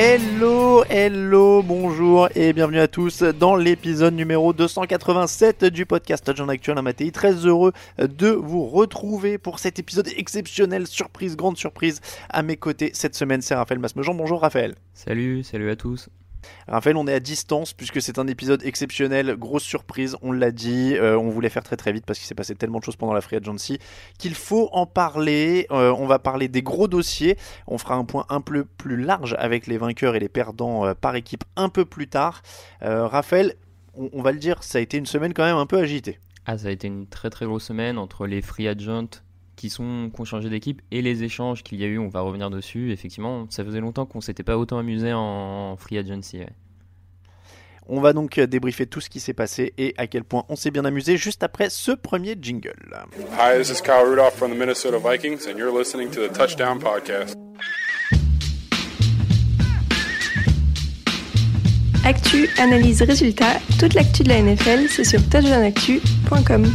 Hello, hello, bonjour et bienvenue à tous dans l'épisode numéro 287 du podcast Touchdown Actuel Matéi. Très heureux de vous retrouver pour cet épisode exceptionnel, surprise, grande surprise. À mes côtés cette semaine, c'est Raphaël Masmejean. Bonjour Raphaël. Salut, salut à tous. Raphaël, on est à distance puisque c'est un épisode exceptionnel, grosse surprise, on l'a dit, euh, on voulait faire très très vite parce qu'il s'est passé tellement de choses pendant la Free Agency qu'il faut en parler. Euh, on va parler des gros dossiers, on fera un point un peu plus large avec les vainqueurs et les perdants euh, par équipe un peu plus tard. Raphaël, on, on va le dire, ça a été une semaine quand même un peu agitée. Ah, ça a été une très très grosse semaine entre les free agents qui sont qui ont changé d'équipe et les échanges qu'il y a eu. On va revenir dessus. Effectivement, ça faisait longtemps qu'on s'était pas autant amusé en free agency. ouais. On va donc débriefer tout ce qui s'est passé et à quel point on s'est bien amusé juste après ce premier jingle. Hi, this is Kyle Rudolph from the Minnesota Vikings, and you're listening to the Touchdown Podcast. Actu, analyse, résultat, toute l'actu de la NFL, c'est sur touchdownactu.com.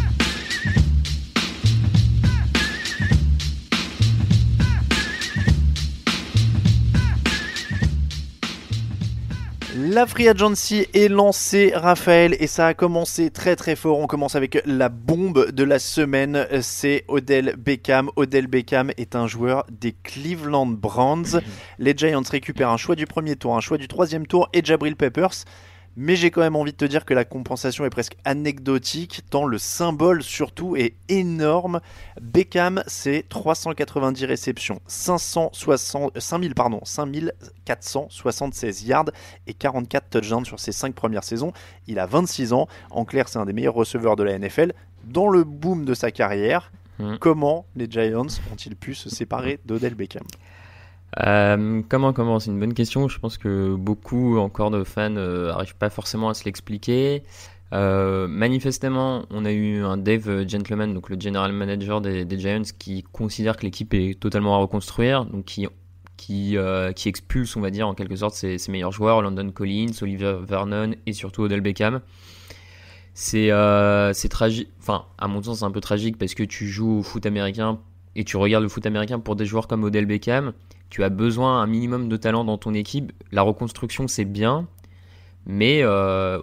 La Free Agency est lancée, Raphaël, et ça a commencé très très fort. On commence avec la bombe de la semaine, c'est Odell Beckham. Odell Beckham est un joueur des Cleveland Browns. Les Giants récupèrent un choix du premier tour, un choix du troisième tour et Jabril Peppers. Mais j'ai quand même envie de te dire que la compensation est presque anecdotique, tant le symbole surtout est énorme. Beckham, c'est 390 réceptions, 560, 5000, pardon, 5476 yards et 44 touchdowns sur ses 5 premières saisons. Il a 26 ans. En clair, c'est un des meilleurs receveurs de la NFL. Dans le boom de sa carrière, Mm. comment les Giants ont-ils pu se séparer d'Odell Beckham? Euh, comment comment? C'est une bonne question. Je pense que beaucoup encore de fans n'arrivent pas forcément à se l'expliquer. Euh, manifestement, on a eu un Dave Gentleman, donc le general manager des, Giants, qui considère que l'équipe est totalement à reconstruire, donc qui qui, euh, expulse, on va dire, en quelque sorte, ses, meilleurs joueurs, London Collins, Oliver Vernon et surtout Odell Beckham. C'est euh, c'est tragique, enfin, à mon sens, c'est un peu tragique parce que tu joues au foot américain et tu regardes le foot américain pour des joueurs comme Odell Beckham. Tu as besoin un minimum de talent dans ton équipe. La reconstruction, c'est bien, mais euh,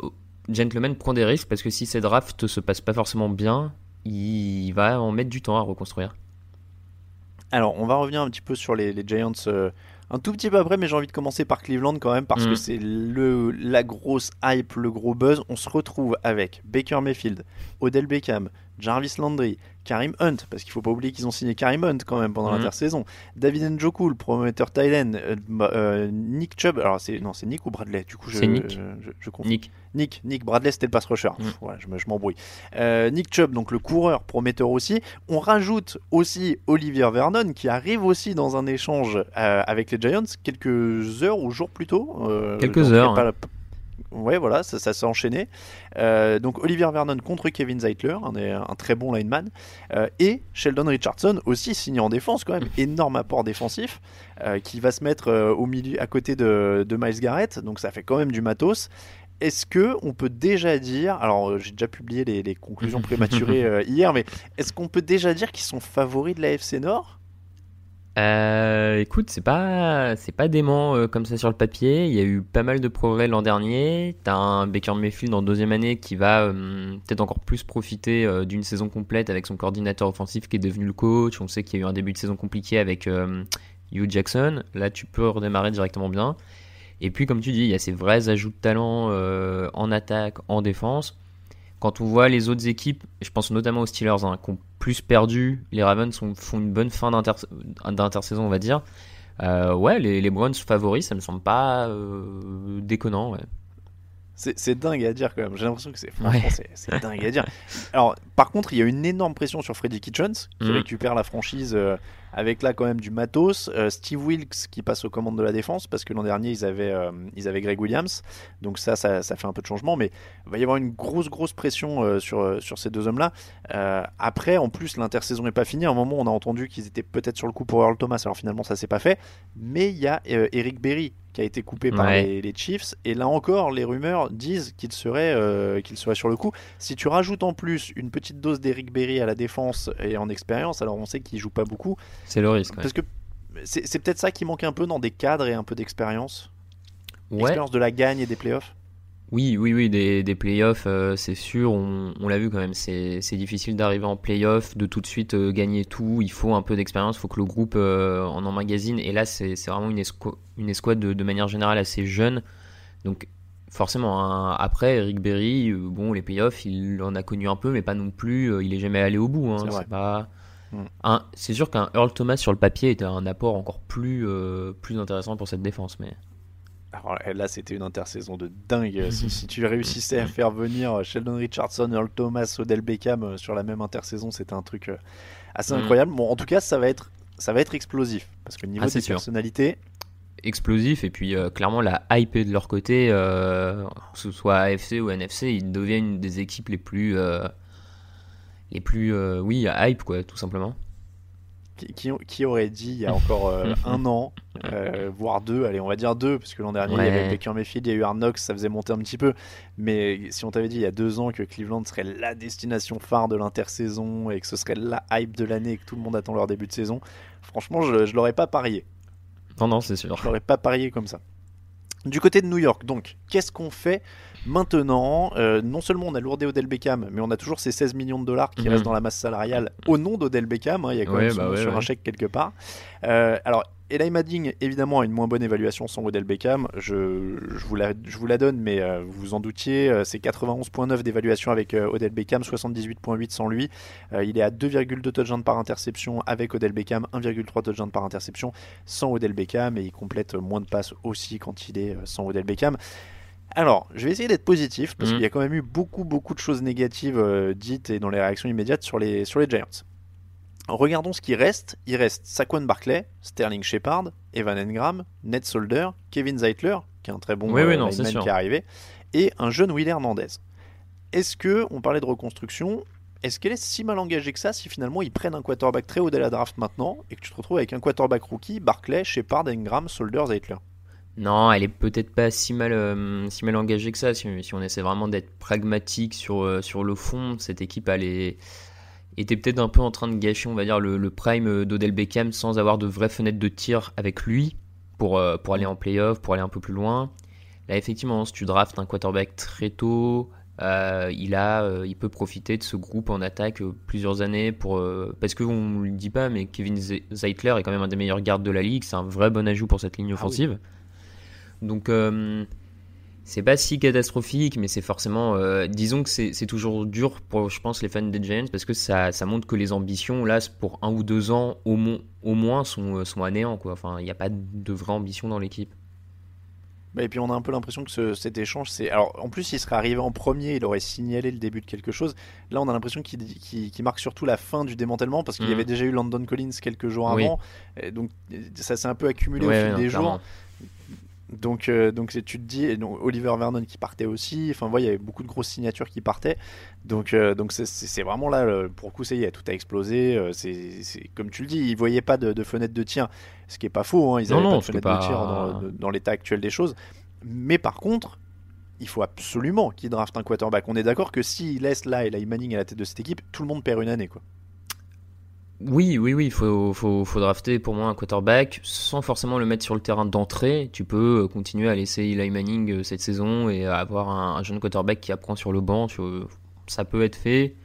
Gentleman prend des risques parce que si ces drafts se passent pas forcément bien, il va en mettre du temps à reconstruire. Alors, on va revenir un petit peu sur les, les Giants euh, un tout petit peu après, mais j'ai envie de commencer par Cleveland quand même, parce que c'est le, la grosse hype, le gros buzz. On se retrouve avec Baker Mayfield, Odell Beckham, Jarvis Landry, Karim Hunt, parce qu'il faut pas oublier qu'ils ont signé Karim Hunt quand même pendant Mhm. l'intersaison, David Njoku, le prometteur Thailand, euh, bah, euh, Nick Chubb, alors c'est non c'est Nick ou Bradley, du coup je, Nick. je, je- confonds. Nick. Nick, Nick Bradley, c'était le pass rusher. Mm. Pff, ouais, je me- je m'embrouille. Euh, Nick Chubb, donc le coureur prometteur aussi. On rajoute aussi Olivier Vernon qui arrive aussi dans un échange avec les Giants quelques heures ou jours plus tôt. Quelques heures, pas- Ouais, voilà, ça, ça s'est enchaîné. Euh, donc Olivier Vernon contre Kevin Zeitler, un, un très bon lineman, euh, et Sheldon Richardson aussi signé en défense quand même, énorme apport défensif, euh, qui va se mettre au milieu, à côté de, de Miles Garrett, donc ça fait quand même du matos. Est-ce que on peut déjà dire, alors j'ai déjà publié les, les conclusions prématurées hier, mais est-ce qu'on peut déjà dire qu'ils sont favoris de la FC Nord? Euh, écoute, c'est pas c'est pas dément euh, comme ça sur le papier. Il y a eu pas mal de progrès l'an dernier. T'as un Baker Mayfield en deuxième année qui va euh, peut-être encore plus profiter d'une saison complète avec son coordinateur offensif qui est devenu le coach. On sait qu'il y a eu un début de saison compliqué avec Hugh Jackson. Là, tu peux redémarrer directement bien. Et puis, comme tu dis, il y a ces vrais ajouts de talent en attaque, en défense. Quand on voit les autres équipes, je pense notamment aux Steelers, hein, qui ont plus perdu, les Ravens font une bonne fin d'intersaison, on va dire. Euh, ouais, les, Browns favoris, ça me semble pas euh, déconnant. Ouais. C'est dingue à dire quand même. J'ai l'impression que c'est c'est dingue à dire. Alors, par contre, il y a une énorme pression sur Freddy Kitchens qui mhm. récupère la franchise euh, avec là quand même du matos. Euh, Steve Wilkes qui passe aux commandes de la défense parce que l'an dernier ils avaient, euh, ils avaient Greg Williams. Donc ça, ça, ça, fait un peu de changement. Mais il va y avoir une grosse, grosse pression sur, sur ces deux hommes-là. après, en plus, l'intersaison n'est pas finie. À un moment, on a entendu qu'ils étaient peut-être sur le coup pour Earl Thomas. Alors finalement, ça s'est pas fait. Mais il y a Eric Berry qui a été coupé par les, Chiefs. Et là encore, les rumeurs disent qu'il serait, euh, qu'il serait sur le coup. Si tu rajoutes en plus une petite dose d'Eric Berry à la défense et en expérience, alors on sait qu'il joue pas beaucoup. C'est le risque. Parce que c'est peut-être ça qui manque un peu dans des cadres et un peu d'expérience. L'expérience de la gagne et des playoffs. Oui, oui, oui, des, des playoffs, euh, c'est sûr, on, l'a vu quand même, c'est difficile d'arriver en playoff, de tout de suite euh, gagner tout, il faut un peu d'expérience, il faut que le groupe euh, en emmagasine, et là c'est vraiment une, une escouade de, manière générale assez jeune, donc forcément, hein, après Eric Berry, bon, les playoffs, il en a connu un peu, mais pas non plus, il est jamais allé au bout, hein, c'est pas... Mm. C'est sûr qu'un Earl Thomas sur le papier était un apport encore plus, plus intéressant pour cette défense, mais... Alors là, c'était une intersaison de dingue. si, tu réussissais à faire venir Sheldon Richardson, Earl Thomas, Odell Beckham euh, sur la même intersaison, c'était un truc euh, assez mm. incroyable. Bon, en tout cas, ça va être, ça va être explosif parce que niveau ah, des personnalités. Explosif et puis euh, clairement la hype est de leur côté, que ce soit AFC ou NFC, ils deviennent une des équipes les plus, les plus, oui, hype quoi, tout simplement qui, aurait dit il y a encore euh, un an, euh, voire deux, allez, on va dire deux, parce que l'an dernier il y avait Baker Mayfield, il y a eu Arnox, ça faisait monter un petit peu. Mais si on t'avait dit il y a deux ans que Cleveland serait la destination phare de l'intersaison et que ce serait la hype de l'année et que tout le monde attend leur début de saison, franchement, je, je l'aurais pas parié. Non, non, c'est sûr. Je l'aurais pas parié comme ça. Du côté de New York, donc, qu'est-ce qu'on fait maintenant euh, Non seulement on a lourdé Odell Beckham, mais on a toujours ces 16 millions de dollars qui mhm. restent dans la masse salariale au nom d'Odell Beckham. Hein, il y a quand même bah sur un chèque quelque part. Euh, alors, Eli Madding, évidemment, a une moins bonne évaluation sans Odell Beckham. Je, je, vous, la, je vous la donne, mais euh, vous vous en doutiez. c'est 91.9 d'évaluation avec Odell Beckham, 78.8 sans lui. il est à 2,2 touchdowns par interception avec Odell Beckham, 1,3 touchdowns par interception sans Odell Beckham. Et il complète moins de passes aussi quand il est sans Odell Beckham. Alors, je vais essayer d'être positif parce mhm. qu'il y a quand même eu beaucoup, beaucoup de choses négatives dites et dans les réactions immédiates sur les, sur les Giants. Regardons ce qui reste. Il reste Saquon Barclay, Sterling Shepard, Evan Engram, Ned Solder, Kevin Zeitler, qui est un très bon oui, euh, qui est arrivé, et un jeune Will Hernandez. Est-ce que, on parlait de reconstruction, est-ce qu'elle est si mal engagée que ça si finalement ils prennent un quarterback très haut de la draft maintenant et que tu te retrouves avec un quarterback rookie, Barclay, Shepard, Engram, Solder, Zeitler? Non, elle est peut-être pas si mal, euh, si mal engagée que ça. Si, on essaie vraiment d'être pragmatique sur, euh, sur le fond, cette équipe elle était peut-être un peu en train de gâcher, on va dire, le, prime d'Odell Beckham sans avoir de vraies fenêtres de tir avec lui pour, euh, pour aller en playoff, pour aller un peu plus loin. Là, effectivement, si tu draftes un quarterback très tôt, il, a, il peut profiter de ce groupe en attaque plusieurs années pour, parce qu'on ne le dit pas, mais Kevin Zeitler est quand même un des meilleurs gardes de la ligue. C'est un vrai bon ajout pour cette ligne ah offensive. Donc euh, c'est pas si catastrophique, mais c'est forcément. Euh, disons que c'est toujours dur pour, je pense, les fans des Giants parce que ça, ça montre que les ambitions, là, pour un ou deux ans au, au moins, sont, euh, sont à néant. Quoi. Enfin, il n'y a pas de vraie ambition dans l'équipe. Bah, et puis on a un peu l'impression que cet échange, c'est. Alors en plus, il serait arrivé en premier, il aurait signalé le début de quelque chose. Là, on a l'impression qu'il marque surtout la fin du démantèlement parce qu'il y mhm. avait déjà eu London Collins quelques jours avant. donc ça s'est un peu accumulé au fil des jours Donc, euh, donc tu te dis, donc, Oliver Vernon qui partait aussi, enfin, voilà, il y avait beaucoup de grosses signatures qui partaient. Donc, euh, donc c'est vraiment là, pour le coup, ça y est, tout a explosé. Euh, c'est comme tu le dis, ils voyaient pas de, fenêtre de tir, ce qui est pas faux, hein, ils n'avaient pas de fenêtre de tir dans, dans l'état actuel des choses. Mais par contre, il faut absolument qu'il draft un quarterback. On est d'accord que s'il laisse là et Manning à la tête de cette équipe, tout le monde perd une année, quoi. Oui, oui, oui, il faut, faut, faut, drafter pour moi un quarterback sans forcément le mettre sur le terrain d'entrée. Tu peux euh, continuer à laisser Eli Manning euh, cette saison et avoir un, jeune quarterback qui apprend sur le banc. ça peut être fait.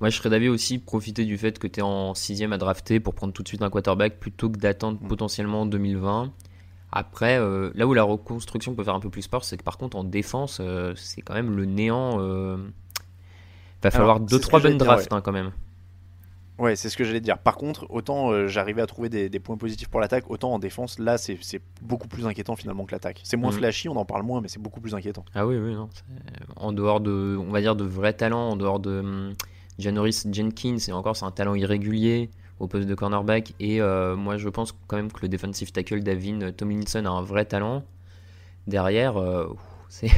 Moi, je serais d'avis aussi profiter du fait que tu es en sixième à drafter pour prendre tout de suite un quarterback plutôt que d'attendre mm. potentiellement 2020. Après, euh, là où la reconstruction peut faire un peu plus peur, c'est que par contre en défense, c'est quand même le néant. Il va falloir 2-3 bonnes drafts hein, quand même. Ouais, c'est ce que j'allais dire. Par contre, autant euh, j'arrivais à trouver des, points positifs pour l'attaque, autant en défense, là, c'est beaucoup plus inquiétant finalement que l'attaque. C'est moins mm. flashy, on en parle moins, mais c'est beaucoup plus inquiétant. Ah oui, oui, non. En dehors de, on va dire, de vrais talents, en dehors de um, Janoris Jenkins, et encore, c'est un talent irrégulier au poste de cornerback. Et euh, moi, je pense quand même que le defensive tackle Davin Tomlinson a un vrai talent. Derrière, euh, c'est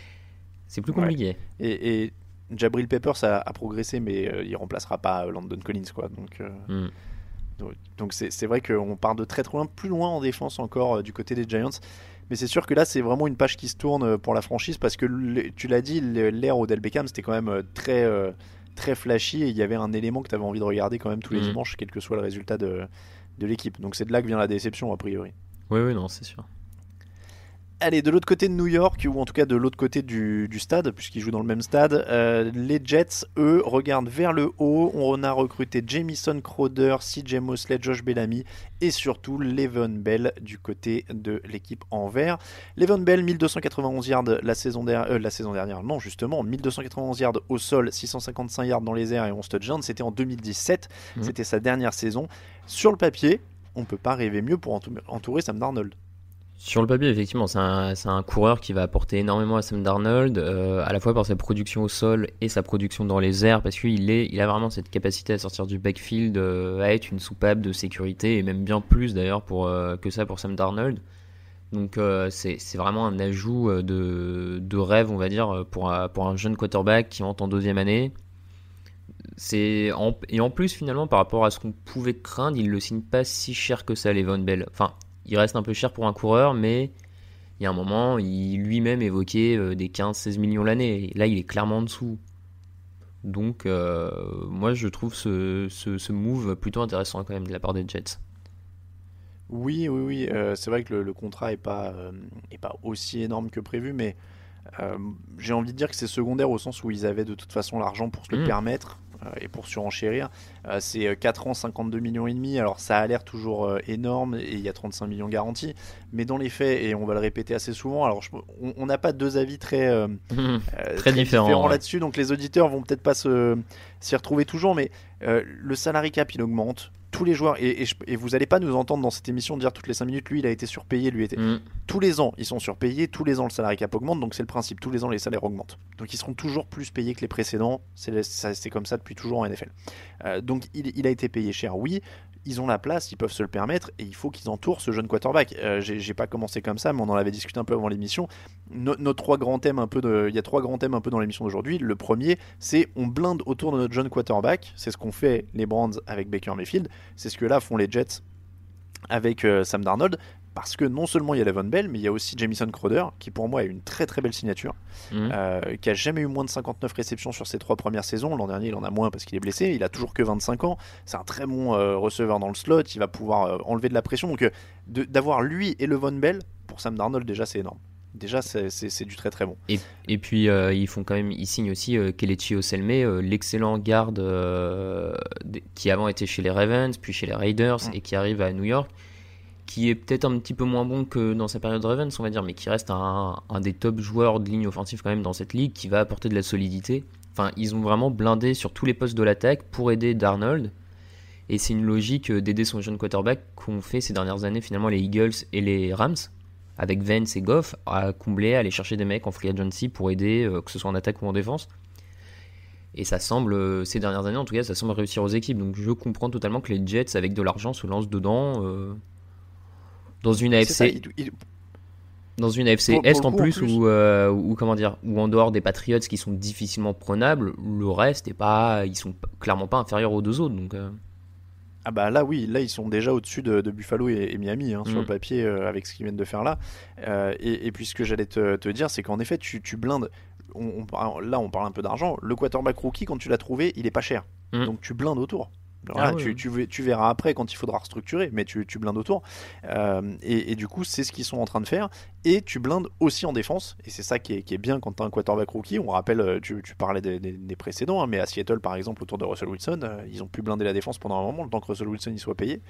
c'est plus compliqué. et Jabril Peppers a, a progressé, mais euh, il remplacera pas euh, Landon Collins, quoi. Donc, euh, hmm. donc c'est vrai qu'on part de très très loin, plus loin en défense encore du côté des Giants. Mais c'est sûr que là, c'est vraiment une page qui se tourne pour la franchise parce que tu l'as dit, l'ère Odell Beckham, c'était quand même très très flashy et il y avait un élément que tu avais envie de regarder quand même tous les hmm. dimanches, quel que soit le résultat de, de l'équipe. Donc c'est de là que vient la déception a priori. Oui, oui, non, c'est sûr. Allez, de l'autre côté de New York, ou en tout cas de l'autre côté du, stade, puisqu'ils jouent dans le même stade, euh, les Jets, eux, regardent vers le haut. On a recruté Jamison Crowder, CJ Mosley, Josh Bellamy et surtout Levon Bell du côté de l'équipe en vert. Levon Bell, 1291 yards la saison, euh, la saison dernière, non justement, 1291 yards au sol, 655 yards dans les airs et 11 touchdowns. C'était en 2017, mmh. c'était sa dernière saison. Sur le papier, on peut pas rêver mieux pour entourer Sam Darnold. Sur le papier, effectivement, c'est un, coureur qui va apporter énormément à Sam Darnold, euh, à la fois par sa production au sol et sa production dans les airs, parce qu'il il a vraiment cette capacité à sortir du backfield, euh, à être une soupape de sécurité, et même bien plus d'ailleurs euh, que ça pour Sam Darnold. Donc c'est vraiment un ajout de, de, rêve, on va dire, pour, pour un jeune quarterback qui entre en deuxième année. Et en plus, finalement, par rapport à ce qu'on pouvait craindre, il le signe pas si cher que ça, Levon Bell. Enfin, il reste un peu cher pour un coureur, mais il y a un moment, il lui-même évoquait euh, des 15-16 millions l'année. Là, il est clairement en dessous. Donc, euh, moi, je trouve ce, ce, move plutôt intéressant quand même de la part des Jets. Oui, oui, oui. Euh, c'est vrai que le, contrat n'est pas, est pas aussi énorme que prévu, mais j'ai envie de dire que c'est secondaire au sens où ils avaient de toute façon l'argent pour se le mmh. permettre. Euh, et pour surenchérir. Euh, c'est 4 euh, ans, 52 millions et demi. Alors ça a l'air toujours énorme et il y a 35 millions garantis, mais dans les faits, et on va le répéter assez souvent, alors on n'a pas deux avis très, très, différents, là-dessus, donc les auditeurs vont peut-être pas s'y retrouver toujours, mais le salary cap il augmente tous les joueurs, et, vous n'allez pas nous entendre dans cette émission dire toutes les 5 minutes, lui il a été surpayé, lui était. Mm. Tous les ans ils sont surpayés, tous les ans le salarié cap augmente, donc c'est le principe, tous les ans les salaires augmentent. Donc ils seront toujours plus payés que les précédents, c'est comme ça depuis toujours en NFL. Euh, donc il, il, a été payé cher, oui ils ont la place, ils peuvent se le permettre et il faut qu'ils entourent ce jeune quarterback. Euh, j'ai pas commencé comme ça, mais on en avait discuté un peu avant l'émission. trois grands thèmes un peu il y a trois grands thèmes un peu dans l'émission d'aujourd'hui. Le premier, c'est on blinde autour de notre jeune quarterback. C'est ce qu'ont fait les Brands avec Baker Mayfield. C'est ce que là font les Jets avec euh, Sam Darnold parce que non seulement il y a Levon Bell, mais il y a aussi Jamison Crowder, qui pour moi a une très très belle signature, mhm. euh, qui a jamais eu moins de 59 réceptions sur ses trois premières saisons. L'an dernier, il en a moins parce qu'il est blessé. Il a toujours que 25 ans. C'est un très bon euh, receveur dans le slot. Il va pouvoir euh, enlever de la pression. Donc d'avoir lui et Levon Bell pour Sam Darnold déjà c'est énorme. Déjà, c'est du très très bon. Et, et puis, ils font quand même, ils signent aussi Kelechi Oselme, l'excellent garde qui avant était chez les Ravens, puis chez les Raiders, mm. et qui arrive à New York qui est peut-être un petit peu moins bon que dans sa période Ravens, on va dire, mais qui reste un, des top joueurs de ligne offensive quand même dans cette ligue, qui va apporter de la solidité. Enfin, ils ont vraiment blindé sur tous les postes de l'attaque pour aider Darnold. Et c'est une logique d'aider son jeune quarterback qu'ont fait ces dernières années finalement les Eagles et les Rams, avec Vance et Goff, à combler, à aller chercher des mecs en free agency pour aider, euh, que ce soit en attaque ou en défense. Et ça semble, euh, ces dernières années en tout cas, ça semble réussir aux équipes. Donc je comprends totalement que les Jets, avec de l'argent, se lancent dedans. Euh, dans une AFC. Dans une AFC Pour- pour Est en coup, en plus, plus. Où, euh, où comment dire, où en dehors des Patriots qui sont difficilement prenables, le reste est pas, ils sont clairement pas inférieurs aux deux autres. Donc euh, Ah bah là oui, là ils sont déjà au-dessus de, de Buffalo et, et Miami hein, sur Mm. le papier euh, avec ce qu'ils viennent de faire là. Euh, et, et puis ce que j'allais te, te dire, c'est qu'en effet tu, tu blindes. On, on par- là on parle un peu d'argent. Le quarterback rookie quand tu l'as trouvé, il est pas cher. Mm. Donc tu blindes autour. Ah tu, verras après quand il faudra restructurer, mais tu, tu blindes autour. Euh, et, et du coup, c'est ce qu'ils sont en train de faire. Et tu blindes aussi en défense. Et c'est ça qui est, qui est bien quand tu as un quarterback rookie. On rappelle, euh, tu, parlais des, des- des précédents, hein, mais à Seattle, par exemple, autour de Russell Wilson, euh, ils ont pu blinder la défense pendant un moment, le temps que Russell Wilson y soit payé.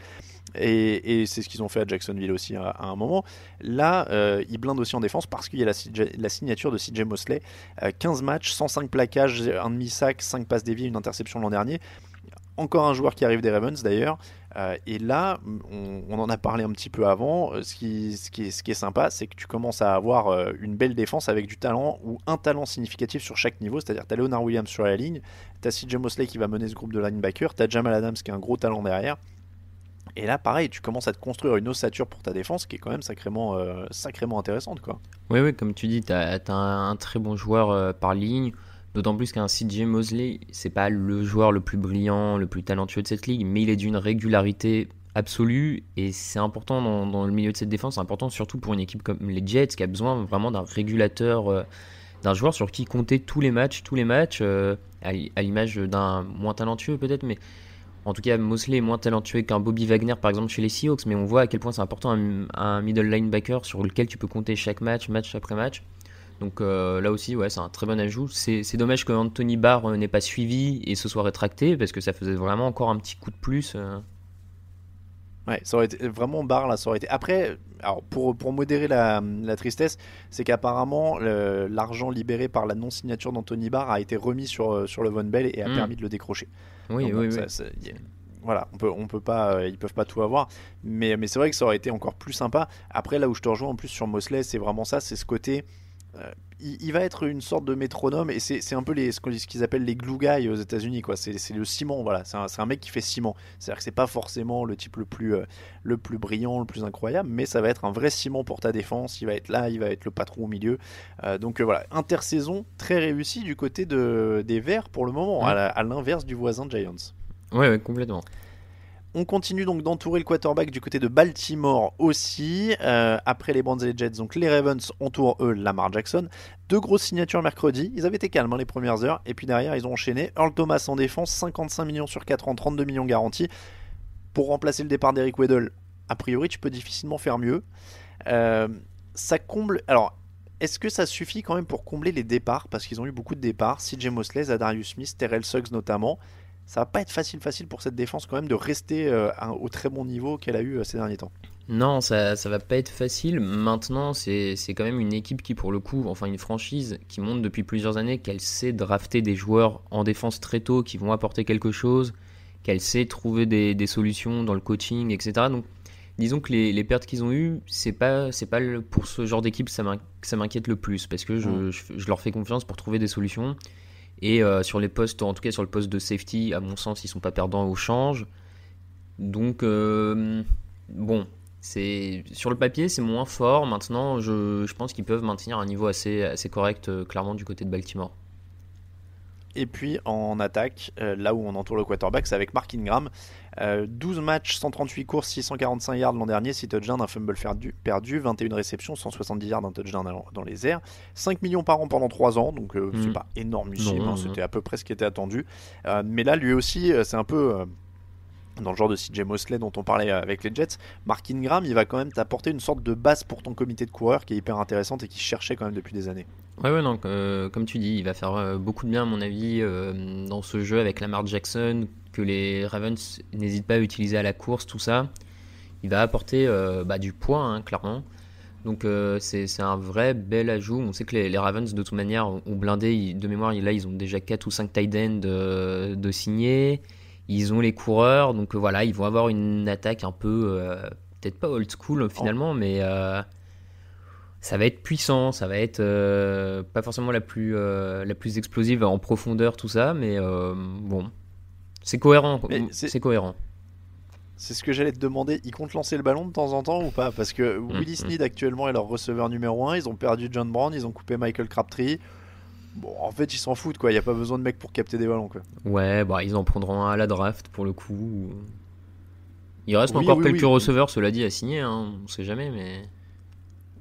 Et, et c'est ce qu'ils ont fait à Jacksonville aussi à, à un moment. Là, euh, ils blindent aussi en défense parce qu'il y a la, signature de CJ Mosley. Euh, 15 matchs, 105 plaquages, un demi-sac, 5 passes déviées, une interception l'an dernier. Encore un joueur qui arrive des Ravens d'ailleurs. Euh, et là, on, en a parlé un petit peu avant. Euh, Ce qui, est, sympa, c'est que tu commences à avoir euh, une belle défense avec du talent ou un talent significatif sur chaque niveau. C'est-à-dire, tu as Leonard Williams sur la ligne, tu as CJ Mosley qui va mener ce groupe de linebackers, tu as Jamal Adams qui est un gros talent derrière. Et là, pareil, tu commences à te construire une ossature pour ta défense qui est quand même sacrément, sacrément intéressante. Quoi. Oui, oui, comme tu dis, tu as, un, très bon joueur par ligne. D'autant plus qu'un CJ Mosley, c'est pas le joueur le plus brillant, le plus talentueux de cette ligue, mais il est d'une régularité absolue et c'est important dans, le milieu de cette défense. C'est important surtout pour une équipe comme les Jets qui a besoin vraiment d'un régulateur, euh, d'un joueur sur qui compter tous les matchs, tous les matchs, euh, à l'image d'un moins talentueux peut-être, mais en tout cas Mosley est moins talentueux qu'un Bobby Wagner par exemple chez les Seahawks, mais on voit à quel point c'est important un, un middle linebacker sur lequel tu peux compter chaque match, match après match. Donc euh, là aussi, ouais, c'est un très bon ajout. C'est dommage que Anthony Barr euh, n'ait pas suivi et se soit rétracté parce que ça faisait vraiment encore un petit coup de plus. euh. Ouais, ça aurait été vraiment barre là, ça aurait été. Après, alors pour, pour modérer la, la tristesse, c'est qu'apparemment l'argent libéré par la non-signature d'Anthony Barr a été remis sur, sur le Von Bell et a Mm. permis de le décrocher. Oui, Donc, oui, bon, oui. ça- ça- y a- voilà, on peut, on peut pas, euh, ils peuvent pas tout avoir, mais, mais c'est vrai que ça aurait été encore plus sympa. Après, là où je te rejoins en plus sur Mosley, c'est vraiment ça, c'est ce côté. Euh, il, il va être une sorte de métronome et c'est un peu les, ce qu'ils appellent les glue guys aux États-Unis, quoi. C'est le ciment, voilà. C'est un, mec qui fait ciment. C'est-à-dire que c'est pas forcément le type le plus, euh, le plus brillant, le plus incroyable, mais ça va être un vrai ciment pour ta défense. Il va être là, il va être le patron au milieu. Euh, donc voilà, intersaison très réussie du côté de, des Verts pour le moment, à l'inverse du voisin Giants. Ouais, ouais, complètement. On continue donc d'entourer le quarterback du côté de Baltimore aussi. Euh, après les Browns et les Jets, donc les Ravens entourent eux Lamar Jackson. Deux grosses signatures mercredi. Ils avaient été calmes hein, les premières heures. Et puis derrière, ils ont enchaîné. Earl Thomas en défense, 55 millions sur 4 ans, 32 millions garantis. Pour remplacer le départ d'Eric Weddle, a priori, tu peux difficilement faire mieux. Euh, ça comble. Alors. Est-ce que ça suffit quand même pour combler les départs? Parce qu'ils ont eu beaucoup de départs. CJ Mosley, Zadarius Smith, Terrell Suggs notamment ça va pas être facile facile pour cette défense quand même de rester euh, à- au très bon niveau qu'elle a eu euh, ces derniers temps. Non, ça, ça va pas être facile. Maintenant, c'est quand même une équipe qui, pour le coup, enfin une franchise qui montre depuis plusieurs années qu'elle sait drafter des joueurs en défense très tôt qui vont apporter quelque chose, qu'elle sait trouver des, des solutions dans le coaching, etc. Donc, disons que les, les pertes qu'ils ont eues, c'est pas, c'est pas le- pour ce genre d'équipe que ça m'inquiète le plus parce que je, je, je leur fais confiance pour trouver des solutions. Et euh, sur les postes, en tout cas sur le poste de safety, à mon sens, ils sont pas perdants au change. Donc, euh, bon, c'est sur le papier, c'est moins fort. Maintenant, je, je pense qu'ils peuvent maintenir un niveau assez, assez correct, euh, clairement, du côté de Baltimore. Et puis en attaque, là où on entoure le quarterback, c'est avec Mark Ingram. Euh, 12 matchs, 138 courses, 645 yards l'an dernier, 6 touchdowns, un fumble perdu, perdu 21 réceptions, 170 yards, un touchdown dans- les airs. 5 millions par an pendant 3 ans, donc euh, c'est Mm. pas énormissime, Non, hein, c'était à peu près ce qui était attendu. Euh, mais là, lui aussi, euh, c'est un peu... euh, dans le genre de CJ Mosley dont on parlait avec les Jets, Mark Ingram, il va quand même t'apporter une sorte de base pour ton comité de coureurs qui est hyper intéressante et qui cherchait quand même depuis des années. Ouais, ouais, non, euh, comme tu dis, il va faire euh, beaucoup de bien, à mon avis, euh, dans ce jeu avec Lamar Jackson, que les Ravens n'hésitent pas à utiliser à la course, tout ça. Il va apporter euh, bah, du poids, hein, clairement. Donc euh, c'est un vrai bel ajout. On sait que les, Ravens, de toute manière, ont blindé. De mémoire, là, ils ont déjà 4 ou 5 tight ends de, de signés. Ils ont les coureurs. Donc euh, voilà, ils vont avoir une attaque un peu, euh, peut-être pas old school finalement, mais euh, ça va être puissant. Ça va être euh, pas forcément la plus, euh, explosive en profondeur, tout ça. Mais euh, bon, c'est cohérent. Mais c'est- cohérent. C'est ce que j'allais te demander. Ils comptent lancer le ballon de temps en temps ou pas? Parce que Mm, Willis Snead actuellement est leur receveur numéro 1. Ils ont perdu John Brown, ils ont coupé Michael Crabtree. Bon, en fait, ils s'en foutent quoi. Il n'y a pas besoin de mecs pour capter des ballons quoi. Ouais, bah ils en prendront un à la draft pour le coup. Il reste Oui, encore oui, quelques oui. receveurs, cela dit, à signer, hein, on sait jamais, mais.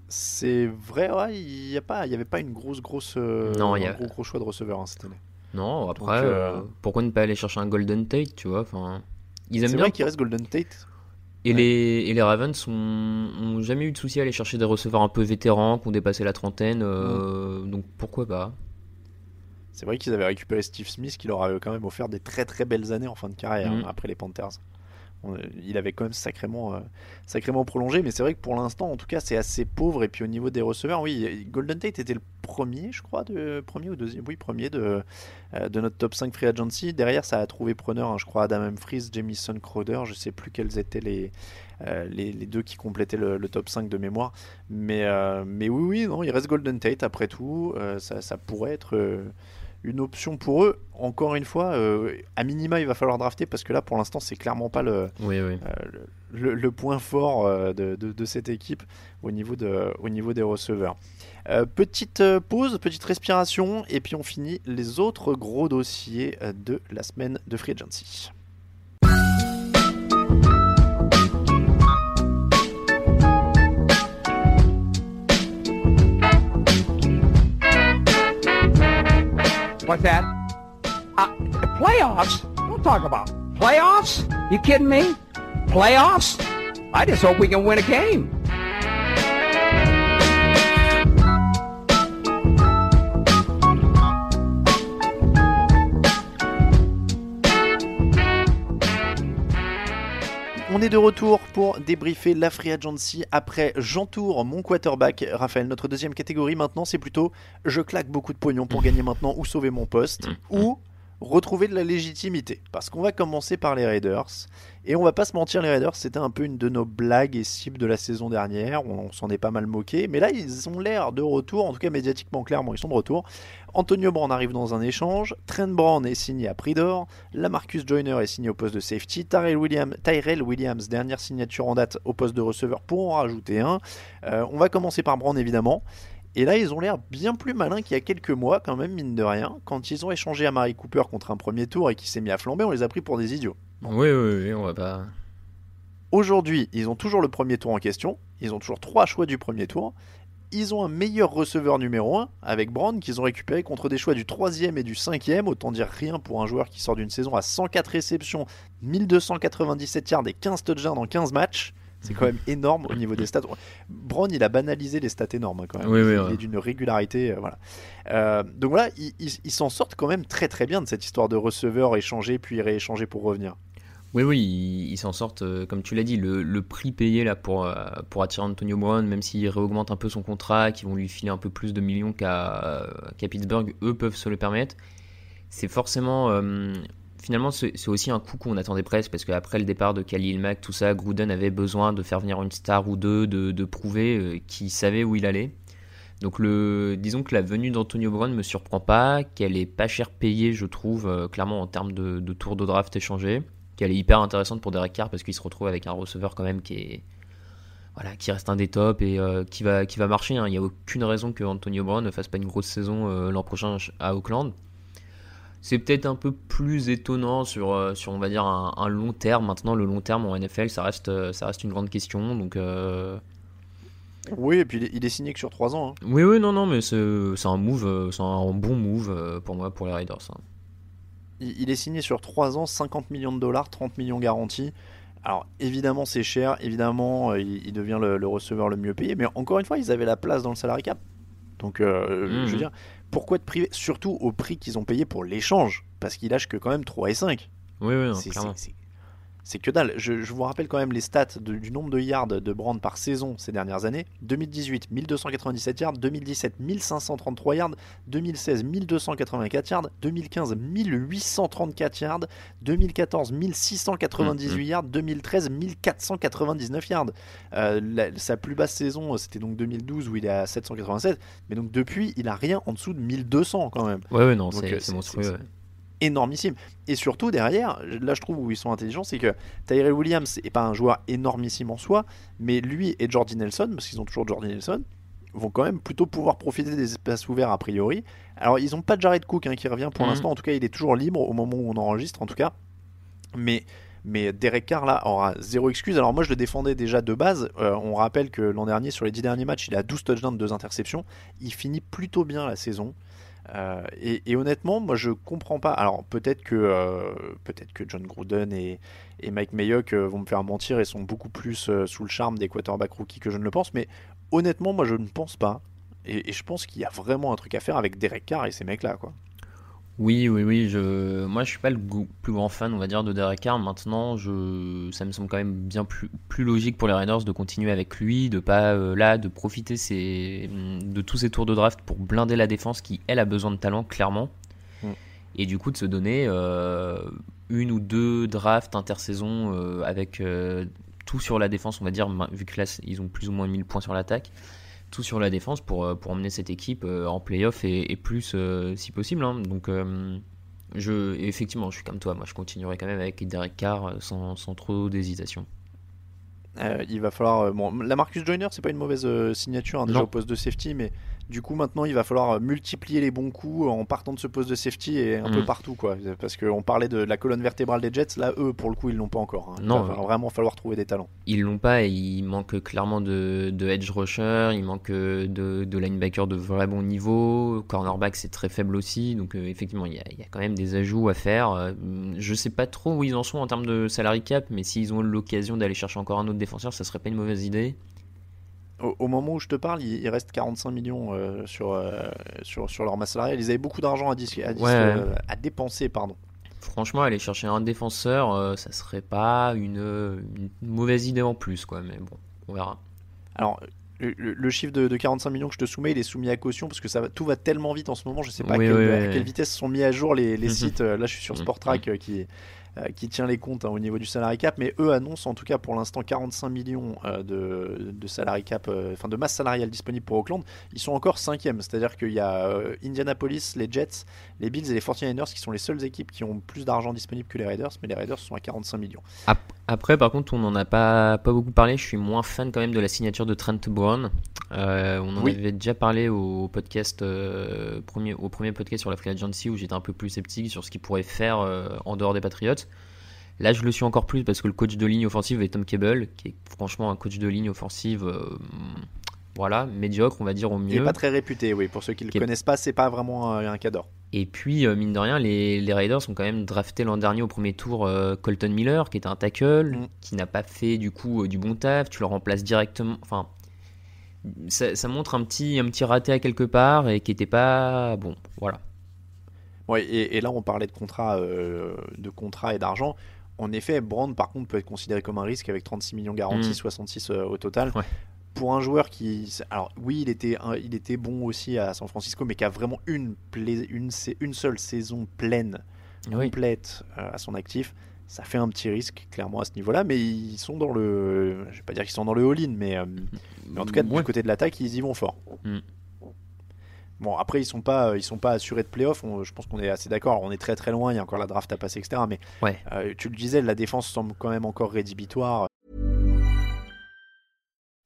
C'est vrai, ouais. Il n'y a pas, il y avait pas une grosse, grosse, euh, Non, il y a- gros, gros choix de receveurs hein, cette année. Non, après, Donc, euh, euh, pourquoi ne pas aller chercher un Golden Tate, tu vois enfin, Ils aiment C'est vrai qu'il reste Golden Tate. Et, les, et les Ravens ont, ont jamais eu de souci à aller chercher des receveurs un peu vétérans qui ont dépassé la trentaine, euh, donc pourquoi pas C'est vrai qu'ils avaient récupéré Steve Smith qui leur avait quand même offert des très très belles années en fin de carrière Mhm. hein, après les Panthers. Il avait quand même sacrément, euh, sacrément prolongé, mais c'est vrai que pour l'instant, en tout cas, c'est assez pauvre. Et puis au niveau des receveurs, oui, Golden Tate était le premier, je crois, de premier ou deuxième, oui, premier de, euh, de notre top 5 free agency. Derrière, ça a trouvé preneur, hein, je crois, Adam Humphries, Jamison Crowder. Je sais plus quels étaient les, euh, les, deux qui complétaient le, top 5 de mémoire. Mais, mais oui, oui, non, il reste Golden Tate après tout. Ça, ça pourrait être. Une option pour eux. Encore une fois, euh, à minima, il va falloir drafter parce que là, pour l'instant, c'est clairement pas le, Oui, oui. euh, le, le- le point fort euh, de, de- de cette équipe au niveau, de, au niveau des receveurs. Euh, petite pause, petite respiration, et puis on finit les autres gros dossiers de la semaine de Free Agency. What's that? Uh, playoffs? Don't talk about playoffs. You kidding me? Playoffs? I just hope we can win a game. On est de retour pour débriefer la Free Agency après j'entoure mon quarterback. Raphaël, notre deuxième catégorie maintenant, c'est plutôt je claque beaucoup de pognon pour gagner maintenant ou sauver mon poste ou retrouver de la légitimité. Parce qu'on va commencer par les Raiders. Et on va pas se mentir, les Raiders, c'était un peu une de nos blagues et cibles de la saison dernière. On, s'en est pas mal moqué. Mais là, ils ont l'air de retour. En tout cas, médiatiquement, clairement, ils sont de retour. Antonio Brown arrive dans un échange. Trent Brown est signé à prix d'or. Lamarcus Joyner est signé au poste de safety. Tyrell Williams, Tyrell Williams dernière signature en date au poste de receveur pour en rajouter un. Euh, on va commencer par Brown, évidemment. Et là, ils ont l'air bien plus malins qu'il y a quelques mois, quand même, mine de rien. Quand ils ont échangé à Mary Cooper contre un premier tour et qui s'est mis à flamber, on les a pris pour des idiots. Oui, oui, oui, on va pas. Aujourd'hui, ils ont toujours le premier tour en question. Ils ont toujours trois choix du premier tour. Ils ont un meilleur receveur numéro 1 avec Brown qu'ils ont récupéré contre des choix du troisième et du cinquième. Autant dire rien pour un joueur qui sort d'une saison à 104 réceptions, 1297 yards et 15 touchdowns dans 15 matchs. C'est quand même énorme au niveau des stats. Brown, il a banalisé les stats énormes hein, quand même. Oui, oui, il ouais. est d'une régularité. euh, voilà. Euh, donc voilà, ils, ils s'en sortent quand même très très bien de cette histoire de receveur échangé puis rééchangé pour revenir. Oui, oui, ils s'en sortent, euh, comme tu l'as dit, le, le prix payé là pour, pour attirer Antonio Brown, même s'il réaugmente un peu son contrat, qu'ils vont lui filer un peu plus de millions qu'à qu'à Pittsburgh, eux peuvent se le permettre. C'est forcément. Finalement, c'est aussi un coup qu'on attendait presque, parce qu'après le départ de Khalil Mack, tout ça, Gruden avait besoin de faire venir une star ou deux, de, prouver euh, qu'il savait où il allait. Donc, le, disons que la venue d'Antonio Brown me surprend pas, qu'elle est pas cher payée, je trouve, euh, clairement en termes de, de tour de draft échangé qu'elle est hyper intéressante pour Derek Carr parce qu'il se retrouve avec un receveur quand même qui est voilà qui reste un des tops et euh, qui va qui va marcher hein. il n'y a aucune raison que Antonio Brown ne fasse pas une grosse saison l'an prochain à Auckland c'est peut-être un peu plus étonnant sur, euh, sur on va dire un, un long terme maintenant le long terme en NFL ça reste euh, ça reste une grande question donc euh, Oui, et puis il est, signé que sur 3 ans. hein. oui oui non non mais c'est un move c'est un bon move pour moi pour les Raiders hein. Il, il est signé sur 3 ans, 50 millions de dollars, 30 millions garantis. Alors évidemment c'est cher, évidemment il, il devient le, le receveur le mieux payé, mais encore une fois ils avaient la place dans le salary cap. Donc euh, je veux dire, pourquoi te priver Surtout au prix qu'ils ont payé pour l'échange, parce qu'il lâche que quand même 3 et 5. oui oui non, clairement. c'est- c'est- que dalle. Je, je vous rappelle quand même les stats de- du nombre de yards de Brand par saison ces dernières années. 2018, 1297 yards. 2017, 1533 yards. 2016, 1284 yards. 2015, 1834 yards. 2014, 1698 yards. 2013, 1499 yards. Euh, la- sa plus basse saison, c'était donc 2012 où il est à 787. Mais donc depuis, il a rien en dessous de 1200 quand même. ouais ouais non euh, c'est monstrueux ouais. Énormissime. Et surtout, derrière, là je trouve où ils sont intelligents, c'est que Tyrell Williams n'est pas un joueur énormissime en soi, mais lui et Jordi Nelson, parce qu'ils ont toujours Jordi Nelson, vont quand même plutôt pouvoir profiter des espaces ouverts a priori. Alors, ils n'ont pas Jared Cook hein, qui revient pour Mhm. l'instant, en tout cas, il est toujours libre au moment où on enregistre, en tout cas. Mais, mais Derek Carr, là, aura zéro excuse. Alors, moi, je le défendais déjà de base. Euh, on rappelle que l'an dernier, sur les 10 derniers matchs, il a 12 touchdowns, 2 interceptions. Il finit plutôt bien la saison. Euh, et, honnêtement, moi, je comprends pas. Alors, peut-être que, euh, peut-être que John Gruden et, Mike Mayock euh, vont me faire mentir et sont beaucoup plus sous le charme des quarterbacks que je ne le pense. Mais honnêtement, moi, je ne pense pas. Et, et je pense qu'il y a vraiment un truc à faire avec Derek Carr et ces mecs-là, quoi. Oui, oui, oui. Je... Moi, je suis pas le plus grand fan, on va dire, de Derek Carr. Maintenant, je... ça me semble quand même bien plus, plus logique pour les Raiders de continuer avec lui, de pas euh, là, de profiter ces... de tous ces tours de draft pour blinder la défense qui, elle, a besoin de talent, clairement. Mm. Et du coup, de se donner euh, une ou deux drafts intersaison euh, avec tout sur la défense, on va dire, vu que là, ils ont plus ou moins 1000 points sur l'attaque. Tout sur la défense pour, euh, pour emmener cette équipe euh, en playoff et, et plus euh, si possible. hein. Donc, je, effectivement, je suis comme toi. Moi, je continuerai quand même avec Derek Carr sans, sans trop d'hésitation. Euh, il va falloir. euh, bon, la Marcus Joyner, c'est pas une mauvaise euh, signature hein, déjà au poste de safety, mais du coup maintenant il va falloir multiplier les bons coups en partant de ce poste de safety et un peu Mm. partout quoi. Parce qu'on parlait de la colonne vertébrale des Jets, là eux pour le coup ils l'ont pas encore. hein. Il Non, va oui. vraiment falloir trouver des talents. Ils l'ont pas et il manque clairement de, de edge rusher, il manque euh, de, de linebacker de vrai bon niveau, cornerback c'est très faible aussi, donc euh, effectivement il y, a, il y a quand même des ajouts à faire. Euh, je sais pas trop où ils en sont en termes de salary cap, mais s'ils ont l'occasion d'aller chercher encore un autre défenseur, ça serait pas une mauvaise idée. Au, au moment où je te parle, il, il reste 45 millions euh, sur, euh, sur, sur leur masse salariale. Ils avaient beaucoup d'argent à, dis- à, dis- Ouais. euh, à dépenser, pardon. Franchement, aller chercher un défenseur, ça serait pas une, une mauvaise idée en plus, quoi, mais bon, on verra. Alors, le, chiffre de, de 45 millions que je te soumets, il est soumis à caution parce que ça va, tout va tellement vite en ce moment. Je sais pas Oui, à, quelle, oui, à oui. quelle vitesse sont mis à jour les, les Mhm. sites. Là, je suis sur Mhm. Sportrack euh, qui, qui tient les comptes hein, au niveau du salary cap, mais eux annoncent en tout cas pour l'instant 45 millions euh, de, de cap, euh, enfin de masse salariale disponible pour Auckland. Ils sont encore cinquième, c'est-à-dire qu'il y a euh, Indianapolis, les Jets, les Bills et les 49ers qui sont les seules équipes qui ont plus d'argent disponible que les Raiders, mais les Raiders sont à 45 millions. Ap- Après, par contre, on n'en a pas, pas beaucoup parlé. Je suis moins fan quand même de la signature de Trent Brown. Euh, on en Oui. avait déjà parlé au podcast euh, premier, au premier podcast sur la Free Agency où j'étais un peu plus sceptique sur ce qu'il pourrait faire euh, en dehors des Patriots. Là, je le suis encore plus parce que le coach de ligne offensive est Tom Cable, qui est franchement un coach de ligne offensive, voilà, médiocre, on va dire au Il est mieux. pas très réputé, oui. Pour ceux qui le Qui est- connaissent pas, c'est pas vraiment un, un cadre. Et puis, euh, mine de rien, les, les Raiders ont quand même drafté l'an dernier au premier tour euh, Colton Miller, qui est un tackle, Mm. qui n'a pas fait du coup euh, du bon taf. Tu le remplaces directement. Enfin, ça, ça montre un petit, un petit raté à quelque part et qui était pas bon. Voilà. Ouais, et, et là, on parlait de contrat, euh, de contrat et d'argent. En effet, Brand, par contre, peut être considéré comme un risque avec 36 millions garantis, Mm. 66 euh, au total. Ouais. Pour un joueur qui, alors oui, il était, un- il était bon aussi à San Francisco, mais qui a vraiment une, pla- une, sa- une seule saison pleine, Oui. complète euh, à son actif. Ça fait un petit risque, clairement, à ce niveau-là, mais ils sont dans le. Je vais pas dire qu'ils sont dans le all-in, mais, euh, mais en tout cas, Ouais. du côté de l'attaque, ils y vont fort. Mm. Bon, après, ils sont pas, ils sont pas assurés de playoff. On- je pense qu'on est assez d'accord. On est très très loin. Il y a encore la draft à passer, etc. Mais Ouais. euh, tu le disais, la défense semble quand même encore rédhibitoire.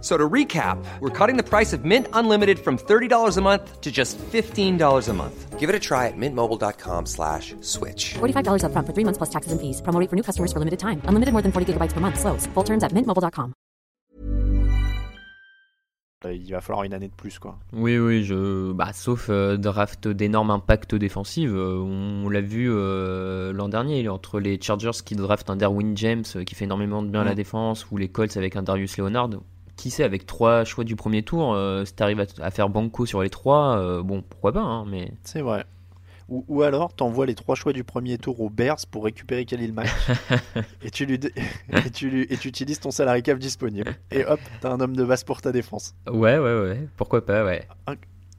So to recap, we're cutting the price of Mint Unlimited from $30 a month to just $15 a month. Give it a try at mintmobile.com slash switch. $45 upfront for three months plus taxes and fees. Promo rate for new customers for limited time. Unlimited more than 40 gigabytes per month. Slows. Full terms at mintmobile.com. euh, il va falloir une année de plus, quoi. Oui, oui, je... bah, sauf euh, draft d'énormes impacts défensifs. Euh, on, l'a vu l'an dernier, entre les Chargers qui draftent un Derwin James qui fait énormément de bien à la défense, ou les Colts avec un Darius Leonard. Qui sait, avec trois choix du premier tour, si tu arrives à, faire banco sur les trois, bon, pourquoi pas, hein, mais... C'est vrai. Ou, ou alors, t'envoies les trois choix du premier tour aux Bears pour récupérer Khalil Mack et, tu lui et, tu lui... et tu utilises ton salarié cap disponible. Et hop, t'as un homme de base pour ta défense. Ouais, ouais, ouais. Pourquoi pas, ouais.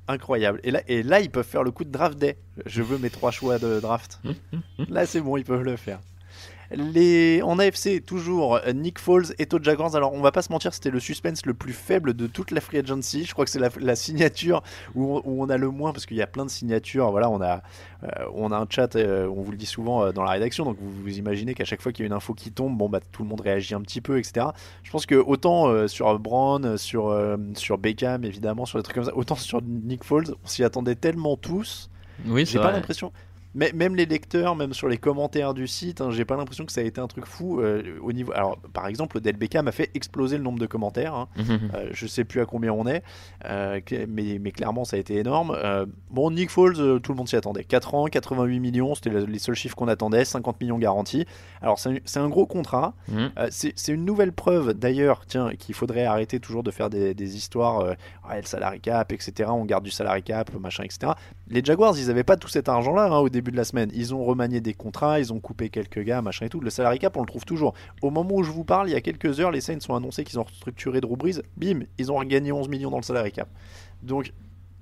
incroyable. Et là, et là, ils peuvent faire le coup de draft day. Je veux mes trois choix de draft. là, c'est bon, ils peuvent le faire. Les... En AFC, toujours euh, Nick Foles et Todd Jaguars. Alors, on va pas se mentir, c'était le suspense le plus faible de toute la free agency. Je crois que c'est la, signature où on, a le moins, parce qu'il y a plein de signatures. Voilà, on a, euh, on a un chat, euh, on vous le dit souvent dans la rédaction, donc vous, vous imaginez qu'à chaque fois qu'il y a une info qui tombe, bon, bah, tout le monde réagit un petit peu, etc. Je pense que autant sur Brown, sur, sur Beckham, évidemment, sur des trucs comme ça, autant sur Nick Foles, on s'y attendait tellement tous. Oui, J'ai pas l'impression même les lecteurs, même sur les commentaires du site, hein, j'ai pas l'impression que ça a été un truc fou euh, au niveau. Alors, par exemple, Odell Beckham a fait exploser le nombre de commentaires. Hein. Mhm. euh, je sais plus à combien on est, euh, mais, mais, clairement, ça a été énorme. Bon, Nick Foles, tout le monde s'y attendait. 4 ans, 88 millions, c'était les seuls chiffres qu'on attendait. 50 millions garantis. Alors, c'est un, gros contrat. C'est une nouvelle preuve, d'ailleurs, tiens, qu'il faudrait arrêter toujours de faire des, des histoires. Ouais, le salary cap, etc. On garde du salary cap, machin, etc. Les Jaguars, ils avaient pas tout cet argent-là hein, au début de la semaine. Ils ont remanié des contrats, ils ont coupé quelques gars, machin et tout. Le salary cap, on le trouve toujours. Au moment où je vous parle, il y a quelques heures, les Saints ont annoncé qu'ils ont restructuré Drew Brees. Bim, ils ont regagné 11 millions dans le salary cap. Donc,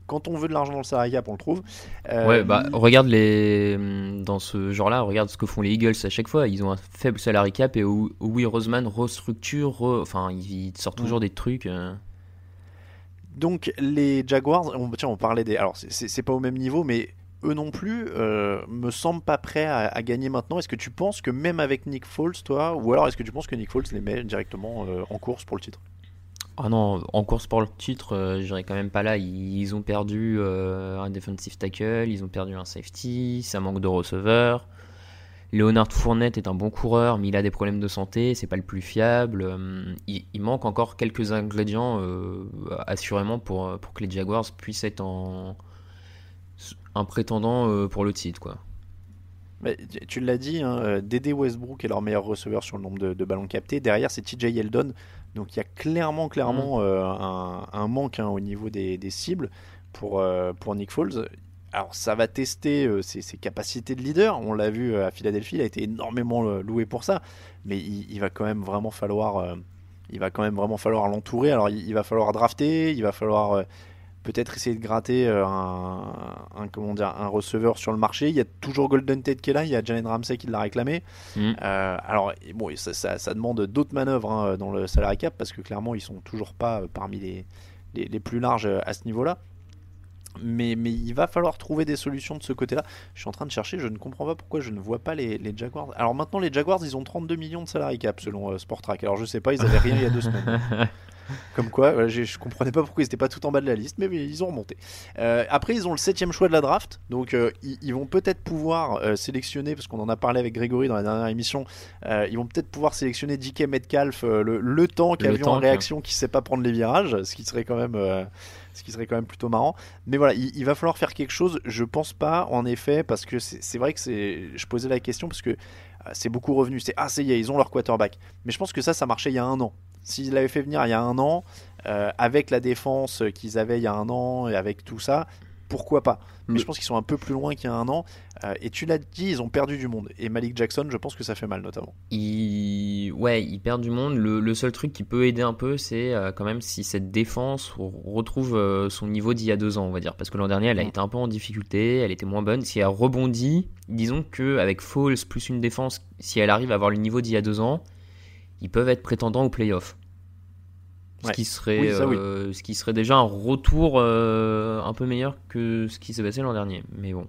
quand on veut de l'argent dans le salary cap, on le trouve. Euh, ouais, bah, regarde les. Dans ce genre-là, regarde ce que font les Eagles à chaque fois. Ils ont un faible salary cap et oui, Roseman restructure. Enfin, ils sortent toujours des trucs. Euh. Donc, les Jaguars, on, tiens, on parlait des. Alors, c'est pas au même niveau, mais eux non plus euh, me semblent pas prêts à, gagner maintenant. Est-ce que tu penses que même avec Nick Foles, toi, ou alors est-ce que tu penses que Nick Foles les met directement euh, en course pour le titre? Ah non, en course pour le titre, euh, j'irai quand même pas là. Ils, ont perdu un defensive tackle, ils ont perdu un safety, ça manque de receveurs. Léonard Fournette est un bon coureur, mais il a des problèmes de santé, c'est pas le plus fiable. Il, manque encore quelques ingrédients, assurément, pour que les Jaguars puissent être en, un prétendant euh, pour le titre, quoi. tu l'as dit, hein, euh, Dédé Westbrook est leur meilleur receveur sur le nombre de, ballons captés. Derrière, c'est TJ Yeldon. Donc il y a clairement, clairement mm. euh, un, manque hein, au niveau des, cibles pour, pour Nick Foles. Alors ça va tester ses, capacités de leader. On l'a vu à Philadelphie, il a été énormément loué pour ça. Mais il, va quand même vraiment falloir, il va quand même vraiment falloir l'entourer. Alors il, va falloir drafter, il va falloir peut-être essayer de gratter euh, un, comment dire, un receveur sur le marché. Il y a toujours Golden Tate qui est là, il y a Jalen Ramsey qui l'a réclamé. Mm. Euh, alors, bon, ça, ça, demande d'autres manœuvres hein, dans le salary cap parce que clairement, ils sont toujours pas euh, parmi les, les, plus larges à ce niveau-là. Mais, mais, il va falloir trouver des solutions de ce côté-là. Je suis en train de chercher, je ne comprends pas pourquoi je ne vois pas les, les Jaguars. Alors maintenant, les Jaguars, ils ont 32 millions de salary cap selon Sportrack. Alors je sais pas, ils avaient rien il y a deux semaines. Comme quoi, je, je, comprenais pas pourquoi ils étaient pas tout en bas de la liste, mais ils ont remonté. Euh, après, ils ont le septième choix de la draft, donc euh, ils, vont peut-être pouvoir euh, sélectionner, parce qu'on en a parlé avec Grégory dans la dernière émission, ils vont peut-être pouvoir sélectionner DK Metcalf, le, le tank avion en réaction qui sait pas prendre les virages, ce qui serait quand même ce qui serait quand même plutôt marrant. Mais voilà, il, va falloir faire quelque chose. Je pense pas, en effet, parce que c'est vrai que c'est. Je posais la question parce que c'est beaucoup revenu. C'est ah, c'est ils ont leur quarterback. Mais je pense que ça, ça marchait il y a un an. S'ils l'avaient fait venir il y a un an, euh, avec la défense qu'ils avaient il y a un an et avec tout ça, pourquoi pas? Mais je pense qu'ils sont un peu plus loin qu'il y a un an. Euh, et tu l'as dit, ils ont perdu du monde. Et Malik Jackson, je pense que ça fait mal notamment. Il... Ouais, ils perdent du monde. Le, seul truc qui peut aider un peu, c'est euh, quand même si cette défense retrouve son niveau d'il y a deux ans, on va dire. Parce que l'an dernier, elle a mm. été un peu en difficulté, elle était moins bonne. Si elle rebondit, disons qu'avec Falls plus une défense, si elle arrive à avoir le niveau d'il y a deux ans, ils peuvent être prétendants au playoff. Ce, qui serait, euh, ce qui serait déjà un retour euh, un peu meilleur que ce qui s'est passé l'an dernier. Mais bon.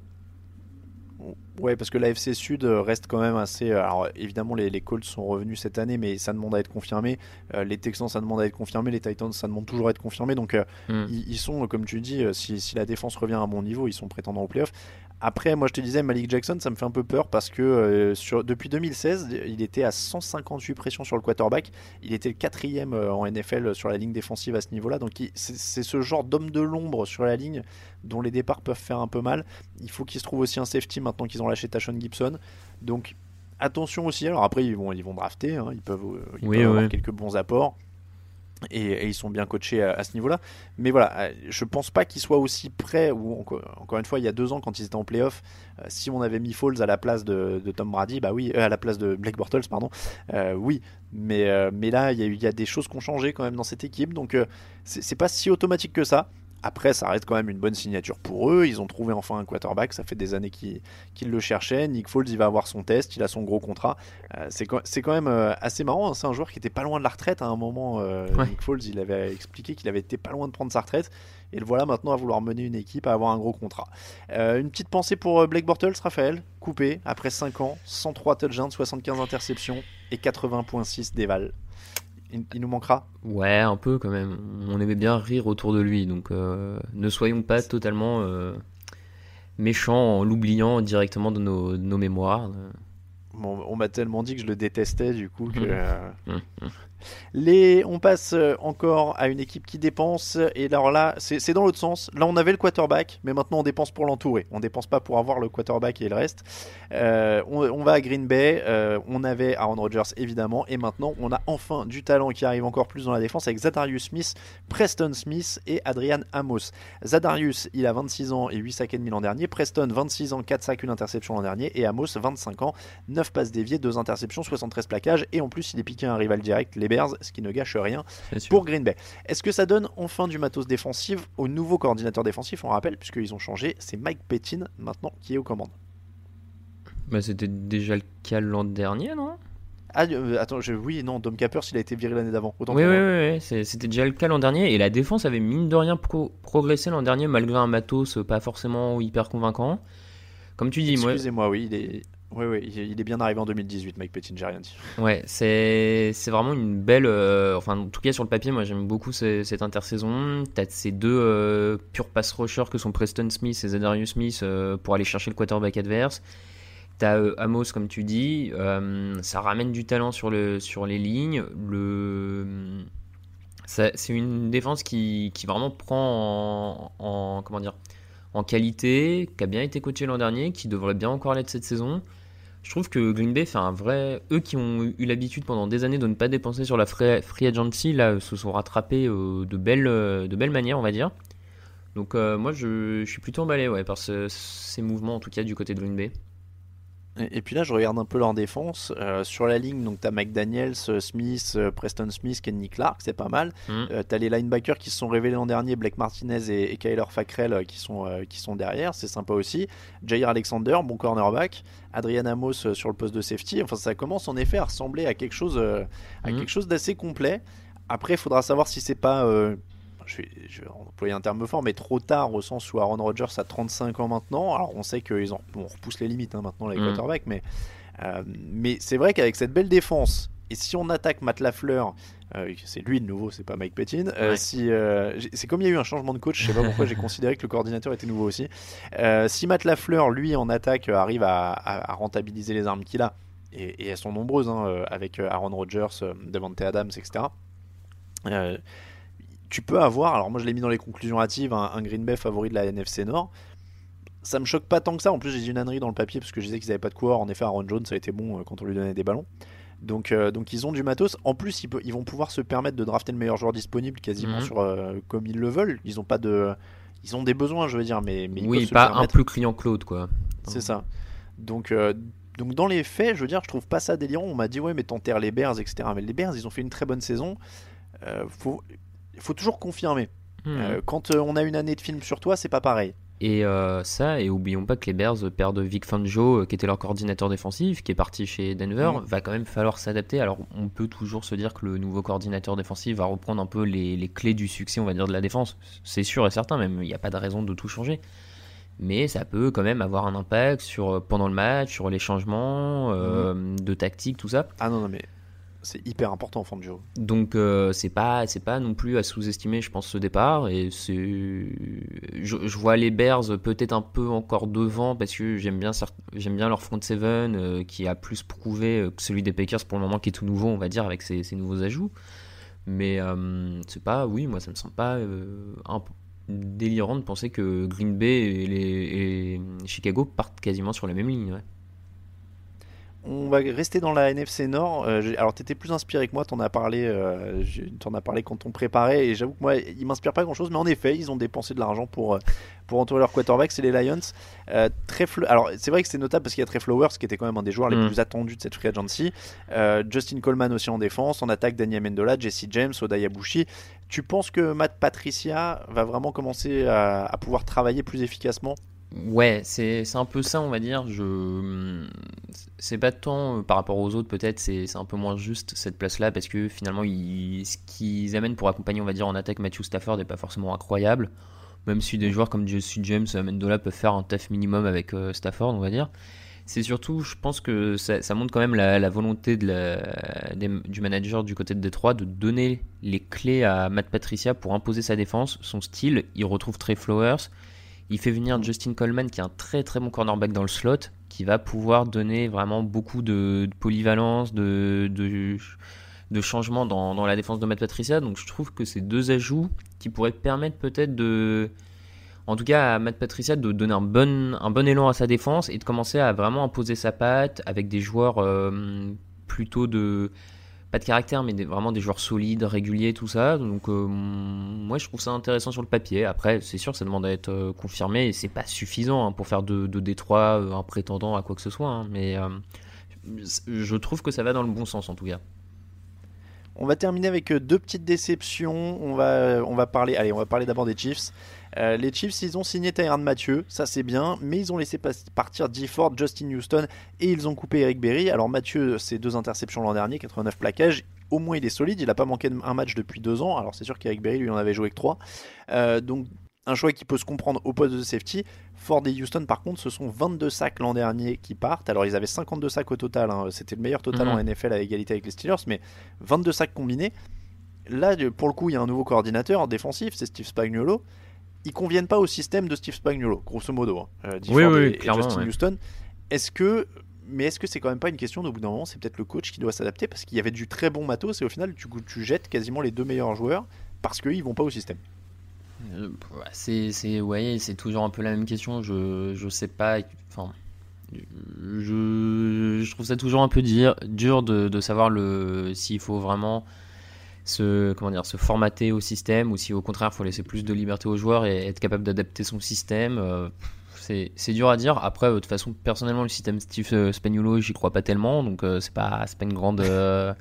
Ouais, parce que la FC Sud reste quand même assez. Alors évidemment, les, les Colts sont revenus cette année, mais ça demande à être confirmé. les Texans, ça demande à être confirmé. Les Titans, ça demande toujours à être confirmé. Donc mm. ils, sont, comme tu dis, si, si, la défense revient à bon niveau, ils sont prétendants au playoff. Après, moi je te disais, Malik Jackson, ça me fait un peu peur parce que euh, sur, depuis 2016, il était à 158 pressions sur le quarterback. Il était le quatrième euh, en NFL sur la ligne défensive à ce niveau-là. Donc c'est ce genre d'homme de l'ombre sur la ligne dont les départs peuvent faire un peu mal. Il faut qu'il se trouve aussi un safety maintenant qu'ils ont lâché Tashon Gibson. Donc attention aussi. Alors après, ils vont, ils vont drafter, hein. ils peuvent, euh, peuvent avoir quelques bons apports et, ils sont bien coachés à, ce niveau-là. Mais voilà, euh, je pense pas qu'ils soient aussi prêts. Ou encore, une fois, il y a deux ans, quand ils étaient en playoff, euh, si on avait mis Falls à la place de, Tom Brady, bah oui, euh, à la place de Blake Bortles, pardon, oui. Mais, mais là, il y, a, il y, a des choses qui ont changé quand même dans cette équipe, donc c'est pas si automatique que ça. Après, ça reste quand même une bonne signature pour eux. Ils ont trouvé enfin un quarterback. Ça fait des années qu'ils le cherchaient. Nick Foles, il va avoir son test. Il a son gros contrat. Euh, c'est quand, même euh, assez marrant. Hein. C'est un joueur qui était pas loin de la retraite à un moment. Euh, Nick Foles, il avait expliqué qu'il avait été pas loin de prendre sa retraite. Et le voilà maintenant à vouloir mener une équipe, à avoir un gros contrat. une petite pensée pour Blake Bortles, Raphaël. Coupé après 5 ans, 103 touchdowns, 75 interceptions et 80.6 d'éval il, nous manquera Ouais, un peu quand même. On aimait bien rire autour de lui, donc euh, ne soyons pas totalement euh, méchants en l'oubliant directement de nos, mémoires. on m'a tellement dit que je le détestais du coup que. On passe euh, encore à une équipe qui dépense. Et alors là, c'est dans l'autre sens. Là, on avait le quarterback, mais maintenant on dépense pour l'entourer. On dépense pas pour avoir le quarterback et le reste. Euh, on, va à Green Bay. Euh, on avait Aaron Rodgers évidemment, et maintenant on a enfin du talent qui arrive encore plus dans la défense avec Zadarius Smith, Preston Smith et Adrian Amos. Zadarius, il a 26 ans et 8 sacs et demi l'an dernier. Preston, 26 ans, 4 sacs, une interception l'an dernier. Et Amos, 25 ans, 9 passes déviées, 2 interceptions, 73 plaquages. Et en plus, il est piqué un rival direct, les Bears, ce qui ne gâche rien pour Green Bay. Est-ce que ça donne enfin du matos défensif au nouveau coordinateur défensif? On rappelle, puisqu'ils ont changé, c'est Mike Pettin maintenant qui est aux commandes. Bah, C'était déjà le cas l'an dernier, non? Ah, euh, attends, je, oui, non, Dom Capers, il a été viré l'année d'avant. Oui, oui, oui, c'était déjà le cas l'an dernier. Et la défense avait mine de rien progressé l'an dernier, malgré un matos pas forcément hyper convaincant. Comme tu dis, Excusez-moi, oui, il est, oui, oui, il est bien arrivé en 2018, Mike Pettin, j'ai rien dit. Ouais, c'est vraiment une belle. Euh, enfin, en tout cas, sur le papier, moi j'aime beaucoup cette intersaison. T'as ces deux euh, purs pass rushers que sont Preston Smith et Zadarius Smith euh, pour aller chercher le quarterback adverse. T'as Amos, comme tu dis, ça ramène du talent sur, le, sur les lignes. Le. C'est une défense qui, qui vraiment prend en, en, comment dire en qualité, qui a bien été coaché l'an dernier, qui devrait bien encore l'être cette saison. Je trouve que Green Bay fait un vrai. Eux qui ont eu l'habitude pendant des années de ne pas dépenser sur la free agency, là, se sont rattrapés euh, de, belles, de belles manières, on va dire. Donc, euh, moi, je, suis plutôt emballé par ces mouvements, en tout cas, du côté de Green Bay. Et, puis là, je regarde un peu leur défense. Euh, sur la ligne, donc tu as McDaniels, Smith, Preston Smith, Kenny Clark, c'est pas mal. Mm. tu as les linebackers qui se sont révélés l'an dernier, Blake Martinez et, Kyler Fackrell qui sont, qui sont derrière, c'est sympa aussi. Jair Alexander, bon cornerback. Adrian Amos euh, sur le poste de safety. Enfin, ça commence en effet à ressembler à quelque chose, euh, à mhm. quelque chose d'assez complet. Après, il faudra savoir si c'est pas, euh, je, vais, je, vais, employer un terme fort, mais trop tard au sens où Aaron Rodgers a 35 ans maintenant. Alors, on sait qu'ils ont, on repousse les limites hein, maintenant les mhm. quarterbacks, mais, mais c'est vrai qu'avec cette belle défense et si on attaque Matt Lafleur euh, c'est lui de nouveau, c'est pas Mike Pettin. Euh, si, euh, c'est comme il y a eu un changement de coach, je sais pas pourquoi j'ai considéré que le coordinateur était nouveau aussi. si Matt Lafleur, lui, en attaque, arrive à, rentabiliser les armes qu'il a, et, elles sont nombreuses, hein, avec Aaron Rodgers, Devante Adams, etc. tu peux avoir, alors moi je l'ai mis dans les conclusions hâtives, un, Green Bay favori de la NFC Nord ça me choque pas tant que ça. En plus, j'ai dit une ânerie dans le papier parce que je disais qu'ils avaient pas de coureur. En effet, Aaron Jones, ça a été bon quand on lui donnait des ballons. Donc, euh, donc ils ont du matos. En plus, ils, ils, vont pouvoir se permettre de drafter le meilleur joueur disponible quasiment mhm. sur, euh, comme ils le veulent. Ils ont pas de, ils ont des besoins, je veux dire, mais, mais oui, pas un plus client Claude quoi. C'est ça. Donc euh, donc dans les faits, je veux dire, je trouve pas ça délirant. On m'a dit ouais, mais t'enterres les Bears, etc. Mais les Bears, ils ont fait une très bonne saison. faut, faut toujours confirmer. Mhm. quand on a une année de film sur toi, c'est pas pareil. Et euh, ça, et oublions pas que les Bears perdent Vic Fangio, euh, qui était leur coordinateur défensif, qui est parti chez Denver. Mm. Va quand même falloir s'adapter. Alors, on peut toujours se dire que le nouveau coordinateur défensif va reprendre un peu les, clés du succès, on va dire, de la défense. C'est sûr et certain, même. Il n'y a pas de raison de tout changer. mais ça peut quand même avoir un impact sur pendant le match, sur les changements de tactique, tout ça. Ah non, non, mais c'est hyper important en forme de jeu. Donc euh, c'est pas c'est pas non plus à sous-estimer, je pense, ce départ. Et c'est je, vois les Bears peut-être un peu encore devant parce que j'aime bien j'aime bien leur front seven euh, qui a plus prouvé que celui des Packers pour le moment qui est tout nouveau, on va dire, avec ses, nouveaux ajouts. Mais euh, c'est pas, oui, moi ça me semble pas délirant de penser que Green Bay et, Chicago partent quasiment sur la même ligne. On va rester dans la NFC Nord. Euh, alors, tu étais plus inspiré que moi, tu en as parlé, euh, en as parlé quand on préparait, et j'avoue que moi, il m'inspire pas grand chose, mais en effet, ils ont dépensé de l'argent pour, euh, pour entourer leur quarterback, c'est les Lions. très alors, c'est vrai que c'est notable parce qu'il y a Trey Flowers, qui était quand même un des joueurs les mm. plus attendus de cette free agency. Justin Coleman aussi en défense, en attaque, Daniel Mendola, Jesse James, Odaya Bushi. Tu penses que Matt Patricia va vraiment commencer à pouvoir travailler plus efficacement Ouais, c'est un peu ça, on va dire. Je c'est pas tant euh, par rapport aux autres, peut-être, c'est un peu moins juste cette place-là parce que finalement, ce qu'ils amènent pour accompagner, on va dire, en attaque Matthew Stafford n'est pas forcément incroyable. Même si des joueurs comme Jesse James, Mendola peuvent faire un taf minimum avec euh, Stafford, on va dire. C'est surtout, je pense que ça, montre quand même la, volonté du manager du côté de Détroit de donner les clés à Matt Patricia pour imposer sa défense, son style. Il retrouve Trey Flowers il fait venir Justin Coleman, qui est un très très bon cornerback dans le slot, qui va pouvoir donner vraiment beaucoup de, polyvalence, de, de, changement dans, la défense de Matt Patricia. Donc je trouve que ces deux ajouts qui pourraient permettre peut-être de, en tout cas à Matt Patricia, de donner un bon, élan à sa défense et de commencer à vraiment imposer sa patte avec des joueurs euh, plutôt de pas de caractère, mais vraiment des joueurs solides, réguliers, tout ça. Donc, euh, moi, je trouve ça intéressant sur le papier. Après, c'est sûr, ça demande à être euh, confirmé et c'est pas suffisant hein, pour faire de, de Détroit euh, un prétendant à quoi que ce soit. Hein. mais je trouve que ça va dans le bon sens en tout cas. On va terminer avec deux petites déceptions. On va, on va parler, allez, on va parler d'abord des Chiefs. Euh, les Chiefs, ils ont signé Tyrann Mathieu, ça c'est bien, mais ils ont laissé partir D. Ford, Justin Houston et ils ont coupé Eric Berry. Alors Mathieu, c'est deux interceptions l'an dernier, 89 plaquages. Au moins il est solide, il n'a pas manqué un match depuis deux ans. Alors c'est sûr qu'Eric Berry lui en avait joué que trois. Euh, donc un choix qui peut se comprendre au poste de safety. Ford et Houston, par contre, ce sont 22 sacs l'an dernier qui partent. Alors, ils avaient 52 sacs au total. Hein. C'était le meilleur total en mhm. NFL à égalité avec les Steelers, mais 22 sacs combinés. Là, pour le coup, il y a un nouveau coordinateur défensif, c'est Steve Spagnuolo ils conviennent pas au système de Steve Spagnuolo, grosso modo. Hein, euh, oui, oui, Justin Houston. Est-ce que, mais est-ce que c'est quand même pas une question d'au bout d'un moment, c'est peut-être le coach qui doit s'adapter parce qu'il y avait du très bon matos et au final tu, tu jettes quasiment les deux meilleurs joueurs parce qu'ils vont pas au système. Euh, c'est, c'est, ouais, c'est toujours un peu la même question. Je, je sais pas. Enfin, je, je trouve ça toujours un peu dur, dur de, de savoir le s'il faut vraiment se, comment dire, se formater au système ou si au contraire il faut laisser plus de liberté aux joueurs et être capable d'adapter son système. Euh, c'est dur à dire. Après, euh, de toute façon, personnellement, le système Steve euh, Spagnuolo, j'y crois pas tellement, donc c'est pas, pas une grande.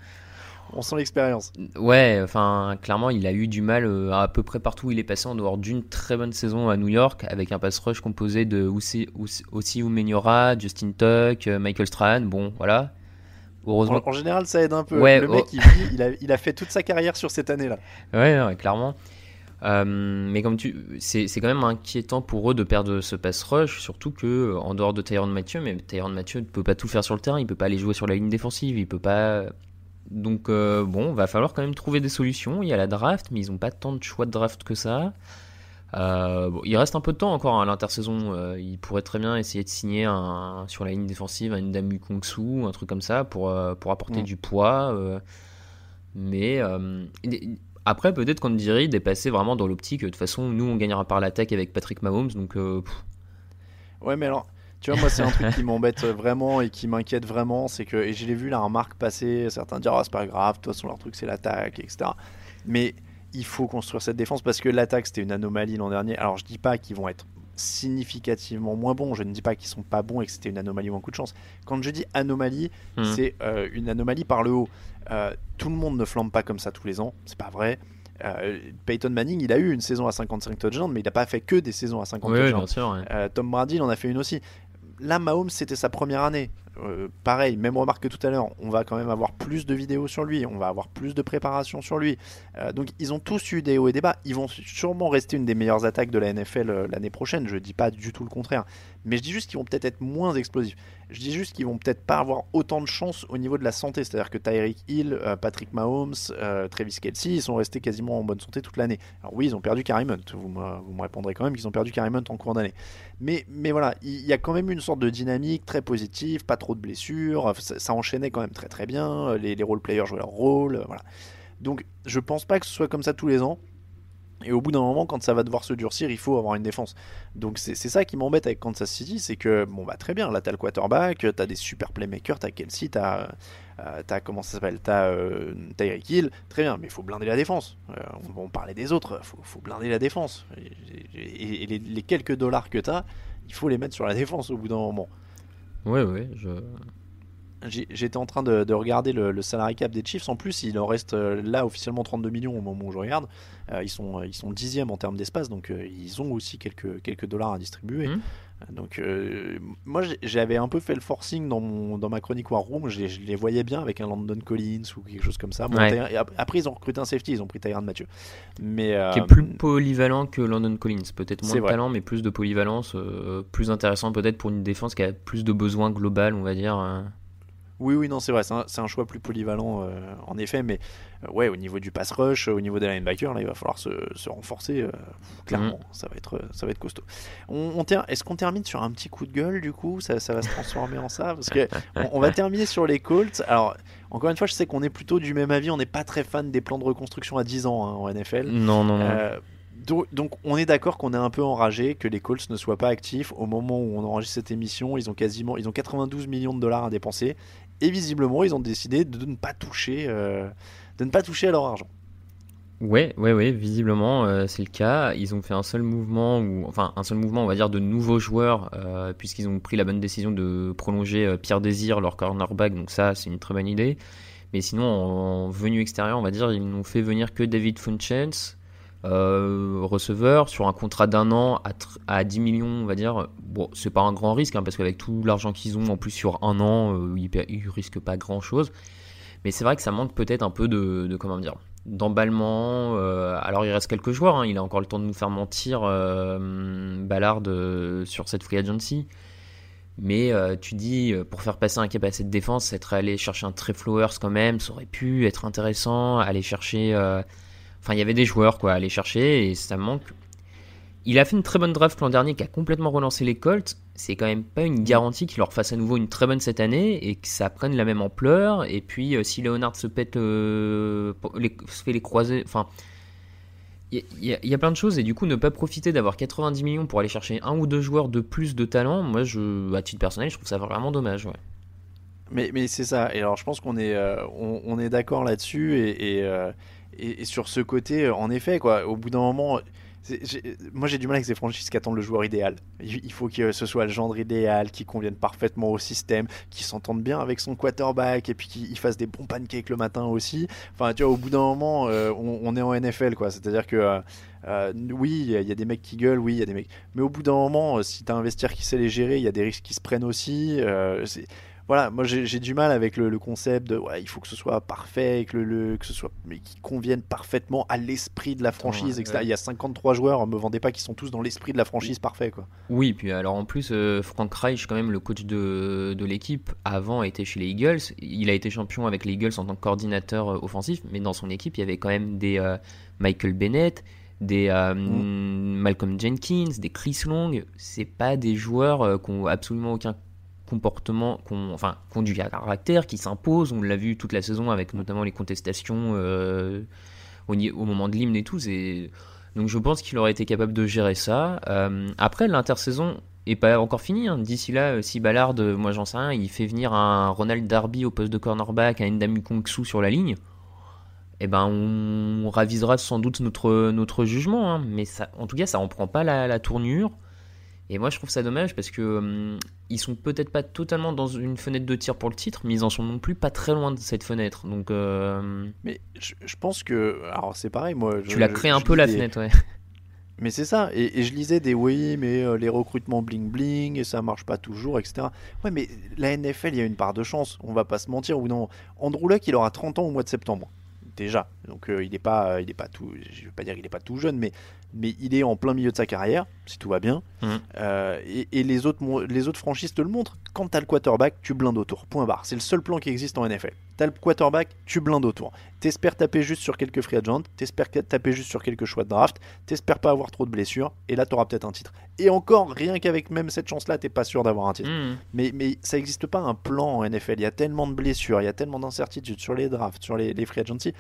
On sent l'expérience. Ouais, enfin, clairement, il a eu du mal à, peu près partout où il est passé en dehors d'une très bonne saison à New York, avec un pass rush composé de aussi, Menyora, Justin Tuck, Michael Strahan. Bon, voilà, en, général, ça aide un peu. le mec, oh. il, a, fait toute sa carrière sur cette année-là. Ouais, clairement. Euh, mais comme tu, c'est quand même inquiétant pour eux de perdre ce pass rush, surtout que en dehors de Tyron Mathieu, mais Tyron Mathieu ne peut pas tout faire sur le terrain, il peut pas aller jouer sur la ligne défensive, il peut pas. Donc euh, bon, va falloir quand même trouver des solutions. Il y a la draft, mais ils n'ont pas tant de choix de draft que ça. Euh, il reste un peu de temps encore hein, à l'intersaison. Euh, il pourrait très bien essayer de signer un, sur la ligne défensive un Damu Kongsu, un truc comme ça, pour, euh, pour apporter mm. du poids. mais après, peut-être qu'on dirait est passé vraiment dans l'optique. De toute façon, nous, on gagnera par l'attaque avec Patrick Mahomes. Donc, ouais, mais alors. Tu vois, moi, c'est un truc qui m'embête vraiment et qui m'inquiète vraiment. C'est que, et je l'ai vu la remarque passer, certains dire, ah, c'est pas grave, de toute façon, leur truc, c'est l'attaque, etc. Mais il faut construire cette défense parce que l'attaque c'était une anomalie l'an dernier. Alors je dis pas qu'ils vont être significativement moins bons, je ne dis pas qu'ils sont pas bons et que c'était une anomalie ou un coup de chance. Quand je dis anomalie, hmm. c'est euh, une anomalie par le haut. Euh, tout le monde ne flambe pas comme ça tous les ans, c'est pas vrai. Euh, Peyton Manning, il a eu une saison à 55 touchdowns, mais il n'a pas fait que des saisons à 50 touchdowns. Tom Brady, il en a fait une aussi. Là, Mahomes, c'était sa première année. Euh, pareil, même remarque que tout à l'heure, on va quand même avoir plus de vidéos sur lui, on va avoir plus de préparation sur lui. Euh, donc ils ont tous eu des hauts et des bas. Ils vont sûrement rester une des meilleures attaques de la NFL euh, l'année prochaine. Je dis pas du tout le contraire, mais je dis juste qu'ils vont peut-être être moins explosifs. Je dis juste qu'ils vont peut-être pas avoir autant de chance au niveau de la santé. C'est-à-dire que Tyreek Hill, Patrick Mahomes, Travis Kelsey, ils sont restés quasiment en bonne santé toute l'année. Alors oui, ils ont perdu Karim Hunt. Vous me, vous me répondrez quand même qu'ils ont perdu Karim Hunt en cours d'année. Mais, mais voilà, il y a quand même une sorte de dynamique très positive, pas trop de blessures, ça, enchaînait quand même très très bien, les, les role players jouaient leur rôle, voilà. Donc je pense pas que ce soit comme ça tous les ans. Et au bout d'un moment, quand ça va devoir se durcir, il faut avoir une défense. Donc c'est ça qui m'embête avec Kansas City, c'est que, bon bah très bien, là t'as le quarterback, t'as des super playmakers, t'as Kelsey, t'as, euh, as, comment ça s'appelle, t'as euh, Tyreek Hill, très bien, mais il faut blinder la défense. Euh, on, on parlait des autres, faut, faut blinder la défense. Et, les, les, quelques dollars que t'as, il faut les mettre sur la défense au bout d'un moment. Ouais, ouais, je... J'étais en train de, regarder le, salary cap des Chiefs. En plus, il en reste euh, là officiellement 32 millions au moment où je regarde. Euh, ils sont ils sont dixièmes en termes d'espace, donc euh, ils ont aussi quelques quelques dollars à distribuer. Mmh. Donc moi j'avais un peu fait le forcing dans mon dans ma chronique War Room. Je, les voyais bien avec un Landon Collins ou quelque chose comme ça. après ils ont recruté un safety, ils ont pris Tyrann Mathieu. Mais qui est plus polyvalent que Landon Collins, peut-être moins de talent, mais plus de polyvalence, plus intéressant peut-être pour une défense qui a plus de besoins global, on va dire. Oui, oui, non, c'est vrai, c'est un, choix plus polyvalent euh, en effet, mais euh, ouais, au niveau du pass rush, au niveau des linebackers, là, il va falloir se, renforcer, euh, clairement, mm. ça, va être, ça va être costaud. On, Est-ce qu'on termine sur un petit coup de gueule du coup? Ça, va se transformer en ça? Parce que on, va terminer sur les Colts. Alors, encore une fois, je sais qu'on est plutôt du même avis, on n'est pas très fan des plans de reconstruction à 10 ans hein, en NFL. Non, non, non. Donc, on est d'accord qu'on est un peu enragé que les Colts ne soient pas actifs au moment où on enregistre cette émission. Ils ont quasiment, ils ont 92 millions de dollars à dépenser et visiblement, ils ont décidé de ne pas toucher, euh, de ne pas toucher à leur argent. Ouais, ouais, ouais, visiblement euh, c'est le cas. Ils ont fait un seul mouvement, ou enfin un seul mouvement, on va dire, de nouveaux joueurs, euh, puisqu'ils ont pris la bonne décision de prolonger Pierre Désir, leur cornerback. Donc ça, c'est une très bonne idée. Mais sinon, en, venu extérieur, on va dire, ils n'ont fait venir que David Funchens, euh, receveur sur un contrat d'un an à, à, 10 millions, on va dire. Bon, c'est pas un grand risque hein, parce qu'avec tout l'argent qu'ils ont en plus sur un an, euh, ils, risquent pas grand chose. Mais c'est vrai que ça manque peut-être un peu de, comment dire d'emballement. Euh, alors il reste quelques joueurs, hein, il a encore le temps de nous faire mentir Ballard sur cette free agency. Mais tu dis, pour faire passer un cap à cette défense, être allé chercher un Trey Flowers quand même, ça aurait pu être intéressant. Aller chercher Enfin, il y avait des joueurs quoi, à aller chercher et ça manque. Il a fait une très bonne draft l'an dernier qui a complètement relancé les Colts. C'est quand même pas une garantie qu'il leur fasse à nouveau une très bonne cette année et que ça prenne la même ampleur. Et puis, euh, si Leonard se pète, euh, se fait les croiser. Enfin, il y, a plein de choses et du coup, ne pas profiter d'avoir 90 millions pour aller chercher un ou deux joueurs de plus de talent, moi, je, à titre personnel, je trouve ça vraiment dommage. Ouais. Mais, mais c'est ça. Et alors, je pense qu'on est, euh, on, est d'accord là-dessus et et, sur ce côté, euh, en effet, quoi, au bout d'un moment, moi j'ai du mal avec ces franchises qui attendent le joueur idéal. Il faut que ce soit le genre idéal, qui convienne parfaitement au système, qui s'entende bien avec son quarterback et puis qu'il fasse des bons pancakes le matin aussi. Enfin, tu vois, au bout d'un moment, euh, on, est en NFL, quoi. C'est-à-dire que. Euh, oui, il y, a des mecs qui gueulent, oui, il y a des mecs. Mais au bout d'un moment, si tu as un vestiaire qui sait les gérer, il y a des risques qui se prennent aussi voilà, moi j'ai du mal avec le, concept de ouais, il faut que ce soit parfait, que, le, que ce soit mais qui convienne parfaitement à l'esprit de la franchise, etc. Il y a 53 joueurs, me vendez pas qui sont tous dans l'esprit de la franchise parfait quoi. Oui, puis alors en plus euh, Frank Reich, quand même le coach de, de l'équipe, avant était chez les Eagles, il a été champion avec les Eagles en tant que coordinateur euh, offensif, mais dans son équipe il y avait quand même des euh, Michael Bennett, des mm. Malcolm Jenkins, des Chris Long, c'est pas des joueurs qui ont absolument aucun comportement, enfin, conduit à caractère qui s'impose. On l'a vu toute la saison avec notamment les contestations euh, au, moment de l'hymne et tout. Donc je pense qu'il aurait été capable de gérer ça. Euh, après, l'intersaison est pas encore finie. Hein. D'ici là, euh, si Ballard, moi j'en sais rien, il fait venir un Ronald Darby au poste de cornerback, un Ndamu Kongsu sur la ligne. Eh ben, on, ravisera sans doute notre, jugement, hein. mais en tout cas, ça en prend pas la tournure. Et moi, je trouve ça dommage parce que hum, ils sont peut-être pas totalement dans une fenêtre de tir pour le titre, mais ils en sont non plus pas très loin de cette fenêtre. Donc, euh, mais je, pense que, alors c'est pareil, moi. tu l'as créé un peu la fenêtre, ouais. Mais c'est ça, et, je lisais des oui, mais euh, les recrutements bling bling, et ça marche pas toujours, etc. Ouais, mais la NFL, il y a une part de chance, on va pas se mentir, ou non. Andrew Luck, il aura 30 ans au mois de septembre, déjà. Donc euh, il n'est pas, il est pas tout, je veux pas dire qu'il pas tout jeune, mais mais il est en plein milieu de sa carrière, si tout va bien. Mmh. Euh, et, les, autres, les autres franchises te le montrent. Quand tu as le quarterback, tu blindes autour. Point barre. C'est le seul plan qui existe en NFL. Tu as le quarterback, tu blindes autour. T'espères taper juste sur quelques free agents, t'espères taper juste sur quelques choix de draft, t'espères pas avoir trop de blessures, et là tu auras peut-être un titre. Et encore, rien qu'avec même cette chance-là, t'es pas sûr d'avoir un titre. Mmh. Mais, mais ça n'existe pas un plan en NFL. Il y a tellement de blessures, il y a tellement d'incertitudes sur les drafts, sur les, les free agency.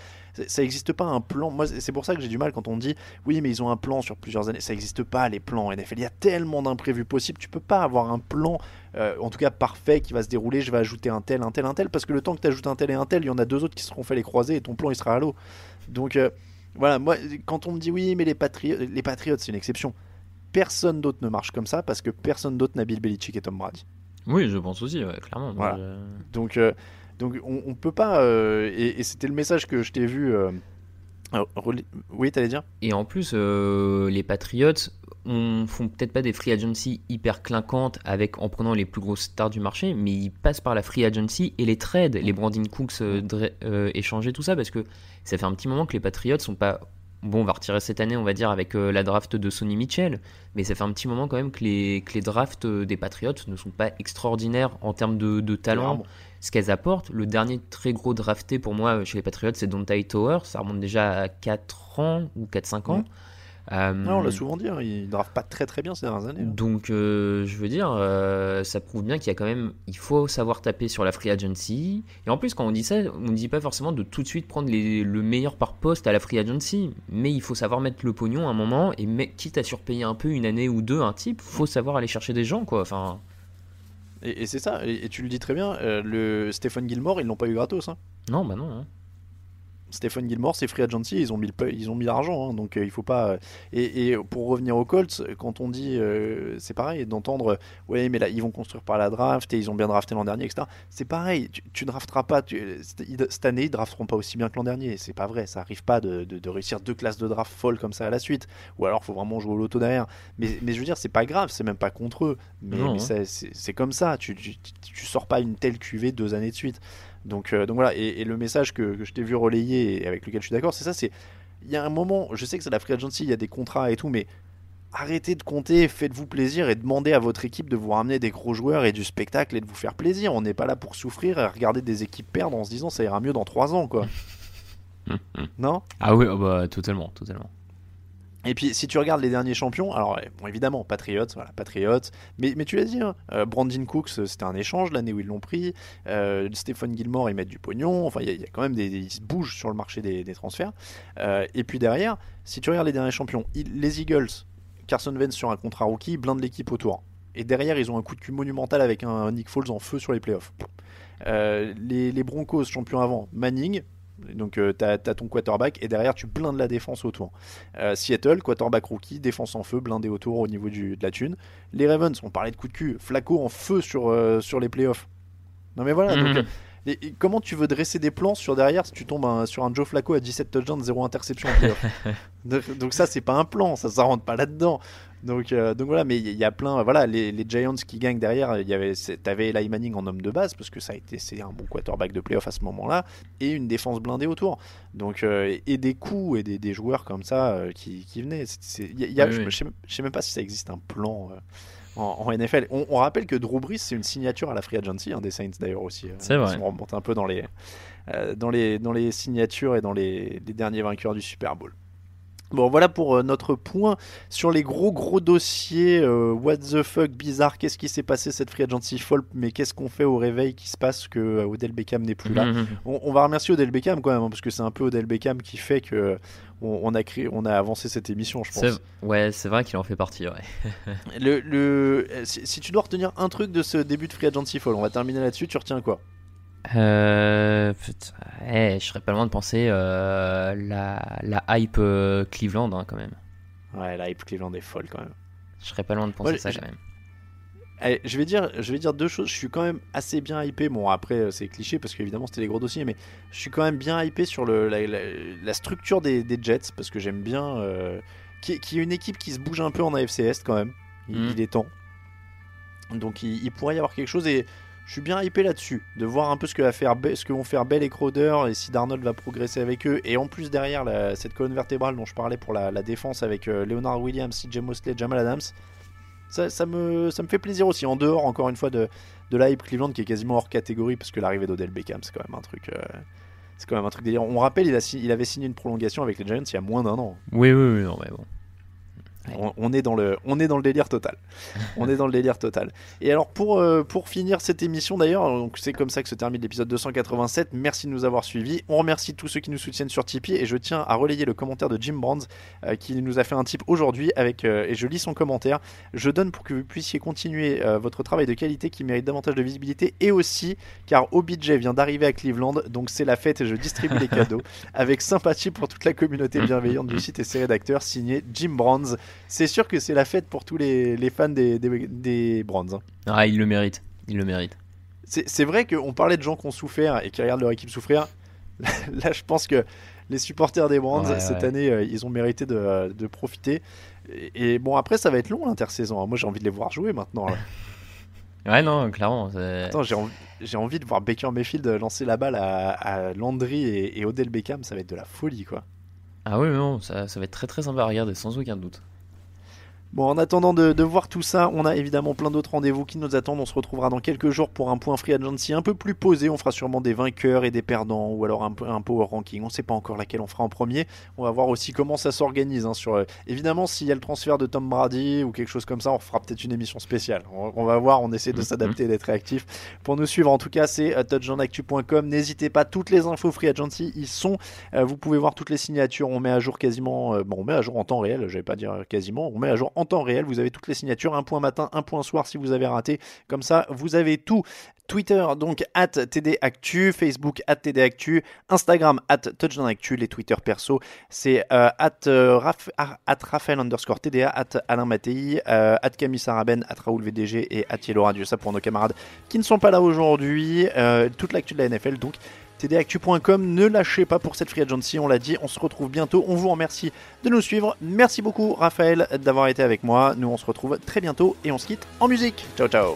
Ça n'existe pas un plan. Moi, c'est pour ça que j'ai du mal quand on dit oui, mais ils ont un plan sur plusieurs années. Ça n'existe pas les plans en NFL. Il y a tellement d'imprévus possibles. Tu peux pas avoir un plan, euh, en tout cas parfait, qui va se dérouler. Je vais ajouter un tel, un tel, un tel, parce que le temps que tu ajoutes un tel et un tel, il y en a deux autres qui seront fait les croisés et ton plan il sera à l'eau. Donc euh, voilà, moi, quand on me dit oui, mais les Patriots, les Patriots, c'est une exception. Personne d'autre ne marche comme ça parce que personne d'autre n'a Bill Belichick et Tom Brady. Oui, je pense aussi, clairement. Donc, euh, donc on, on, peut pas. et, et c'était le message que je t'ai vu oui, oui, t'allais dire? Et en plus, euh, les Patriots on, font peut-être pas des free agency hyper clinquantes avec, en prenant les plus grosses stars du marché, mais ils passent par la free agency et les trades, les Brandon Cooks euh, euh, échanger, tout ça, parce que ça fait un petit moment que les Patriots sont pas Bon, on va retirer cette année, on va dire, avec la draft de Sonny Mitchell, mais ça fait un petit moment quand même que les, que les drafts des Patriots ne sont pas extraordinaires en termes de, de talent ce qu'elles apportent. Le dernier très gros drafté pour moi chez les Patriots, c'est Dante Tower. Ça remonte déjà à 4 ans ou 4-5 ans. Euh, non, on l'a souvent dit, hein, il ne pas très très bien ces dernières années. Hein. Donc, euh, je veux dire, euh, ça prouve bien qu'il y a quand même, il faut savoir taper sur la free agency. Et en plus, quand on dit ça, on ne dit pas forcément de tout de suite prendre le meilleur par poste à la free agency, mais il faut savoir mettre le pognon à un moment et quitte à surpayer un peu une année ou deux un type, faut savoir aller chercher des gens, quoi. Enfin. Et, c'est ça, et, tu le dis très bien, euh, le Stephen Gilmore, ils l'ont pas eu gratos. Hein. Non, bah non. Hein. Stephen Gilmore, c'est free agency, ils ont mis, ils ont mis l'argent, hein, donc euh, il faut pas. Euh, et, pour revenir aux Colts, quand on dit, euh, c'est pareil, d'entendre, ouais, mais là ils vont construire par la draft et ils ont bien drafté l'an dernier, etc. C'est pareil, tu, tu drafteras pas, cette année ils drafteront pas aussi bien que l'an dernier, c'est pas vrai, ça arrive pas de, de, réussir deux classes de draft folles comme ça à la suite, ou alors faut vraiment jouer au loto derrière. Mais, mais je veux dire, c'est pas grave, c'est même pas contre eux, mais, hein. c'est comme ça, tu, tu, tu, sors pas une telle cuvée deux années de suite. Donc, euh, donc voilà, et, le message que, je t'ai vu relayer et avec lequel je suis d'accord, c'est ça, c'est il y a un moment, je sais que c'est la free agency, il y a des contrats et tout, mais arrêtez de compter, faites-vous plaisir et demandez à votre équipe de vous ramener des gros joueurs et du spectacle et de vous faire plaisir. On n'est pas là pour souffrir et regarder des équipes perdre en se disant ça ira mieux dans 3 ans, quoi. non? Ah oui, oh bah, totalement, totalement. Et puis, si tu regardes les derniers champions, alors évidemment, Patriots, voilà, Patriots, mais, mais tu l'as dit, hein, euh, Brandon Cooks, c'était un échange l'année où ils l'ont pris, euh, Stephen Gilmore, ils mettent du pognon, enfin, il y, a quand même des, ils se bougent sur le marché des, transferts. Euh, et puis derrière, si tu regardes les derniers champions, les Eagles, Carson Wentz sur un contrat rookie, blinde l'équipe autour. Et derrière, ils ont un coup de cul monumental avec un Nick Foles en feu sur les playoffs. les, les Broncos, champions avant, Manning, donc euh, tu as, ton quarterback et derrière tu blindes la défense autour. Euh, Seattle, quarterback rookie, défense en feu, blindé autour au niveau du, de la thune. Les Ravens, on parlait de coup de cul, Flacco en feu sur, euh, sur les playoffs. Non mais voilà, donc, comment tu veux dresser des plans sur derrière si tu tombes sur un Joe Flacco à 17 touchdowns, 0 interception donc, ça c'est pas un plan, ça ça rentre pas là-dedans. Donc, euh, donc voilà, mais il y, a plein. Voilà, les, Giants qui gagnent derrière, il y avait, t'avais Eli Manning en homme de base parce que ça a été, c'est un bon quarterback de playoff à ce moment-là, et une défense blindée autour. Donc euh, et des coups et des, joueurs comme ça euh, qui, qui, venaient. je, sais, même pas si ça existe un plan. En, NFL. On, rappelle que Drew Brees, c'est une signature à la free agency, hein, des Saints d'ailleurs aussi. C'est vrai. On remonte un peu dans les, dans les, dans les signatures et dans les, les derniers vainqueurs du Super Bowl. Bon, voilà pour euh, notre point sur les gros gros dossiers. Euh, what the fuck, bizarre, qu'est-ce qui s'est passé cette free agency folle Mais qu'est-ce qu'on fait au réveil qui se passe que euh, Odell Beckham n'est plus là? On, va remercier Odell Beckham quand même, hein, parce que c'est un peu Odell Beckham qui fait que on, a créé, on a avancé cette émission, je pense. Ouais, c'est vrai qu'il en fait partie. Ouais. le, le si, si, tu dois retenir un truc de ce début de free agency folle, on va terminer là-dessus. Tu retiens quoi? Euh, je serais pas loin de penser euh, la, la, hype euh, Cleveland hein, quand même. Ouais, la hype Cleveland est folle quand même. Je serais pas loin de penser ça quand même. Allez, je vais dire, je vais dire deux choses. Je suis quand même assez bien hypé. Bon, après euh, c'est cliché parce qu'évidemment c'était les gros dossiers, mais je suis quand même bien hypé sur le, la, structure des, des, Jets parce que j'aime bien. qui, qui est une équipe qui se bouge un peu en AFC Est quand même. Il, Mm. il est temps. Donc il, il pourrait y avoir quelque chose et je suis bien hypé là-dessus, de voir un peu ce que, vont faire Bell et Crowder et si Darnold va progresser avec eux. Et en plus derrière cette colonne vertébrale dont je parlais pour la, défense avec euh, Leonard Williams, CJ Mosley, Jamal Adams, ça, me, fait plaisir aussi. En dehors, encore une fois, de, la hype Cleveland qui est quasiment hors catégorie parce que l'arrivée d'Odell Beckham, c'est quand même un truc. euh, c'est quand même un truc délire. On rappelle, il, il avait signé une prolongation avec les Giants il y a moins d'un an. Oui, oui, oui, non, mais bon. On, on est dans le, on est dans le délire total. on est dans le délire total. Et alors pour, euh, pour finir cette émission d'ailleurs, donc c'est comme ça que se termine l'épisode 287. Merci de nous avoir suivis. On remercie tous ceux qui nous soutiennent sur Tipeee et je tiens à relayer le commentaire de Jim Brands euh, qui nous a fait un tip aujourd'hui avec euh, et je lis son commentaire. Je donne pour que vous puissiez continuer votre travail de qualité qui mérite davantage de visibilité et aussi car OBJ vient d'arriver à Cleveland donc c'est la fête et je distribue les cadeaux avec sympathie pour toute la communauté bienveillante du site et ses rédacteurs signé Jim Brands. C'est sûr que c'est la fête pour tous les, les fans des, des, des Brands. hein. Ah, il le mérite. Il le mérite. C'est vrai qu'on parlait de gens qui ont souffert et qui regardent leur équipe souffrir. Là, je pense que les supporters des Brands, Ouais, cette ouais. année, euh, ils ont mérité de, de profiter. Et, bon, après, ça va être long l'intersaison. hein. Moi, j'ai envie de les voir jouer maintenant. là. Ouais, non, clairement. Attends, j'ai envie, de voir Baker Mayfield lancer la balle à, à Landry et, et Odell Beckham. Ça va être de la folie, quoi. Ah oui, non, ça, ça va être très très sympa à regarder, sans aucun doute. Bon, en attendant de, de voir tout ça, on a évidemment plein d'autres rendez-vous qui nous attendent. On se retrouvera dans quelques jours pour un point free agency un peu plus posé. On fera sûrement des vainqueurs et des perdants, ou alors un, un power ranking. On ne sait pas encore laquelle on fera en premier. On va voir aussi comment ça s'organise. hein, sur, euh, évidemment, s'il y a le transfert de Tom Brady ou quelque chose comme ça, on fera peut-être une émission spéciale. On, on va voir. On essaie de s'adapter et d'être réactif. Pour nous suivre, en tout cas, c'est touchdownactu.com. N'hésitez pas. Toutes les infos free agency, ils sont. Euh, vous pouvez voir toutes les signatures. On met à jour quasiment. euh, bon, on met à jour en temps réel. Je vais pas dire quasiment. On met à jour en temps réel. Vous avez toutes les signatures. Un point matin, un point soir si vous avez raté. Comme ça, vous avez tout. Twitter, donc at TDActu, Facebook at TDActu, Instagram at TouchdownActu, les Twitter perso, c'est euh, at, euh, Raphaël underscore TDA, at Alain Mattei, euh, at Camille Saraben, at Raoul VDG et at Yellow Radio. Ça pour nos camarades qui ne sont pas là aujourd'hui. Euh, toute l'actu de la NFL, donc tdactu.com. Ne lâchez pas pour cette free agency, on l'a dit. On se retrouve bientôt. On vous remercie de nous suivre. Merci beaucoup, Raphaël, d'avoir été avec moi. Nous, on se retrouve très bientôt et on se quitte en musique. Ciao, ciao.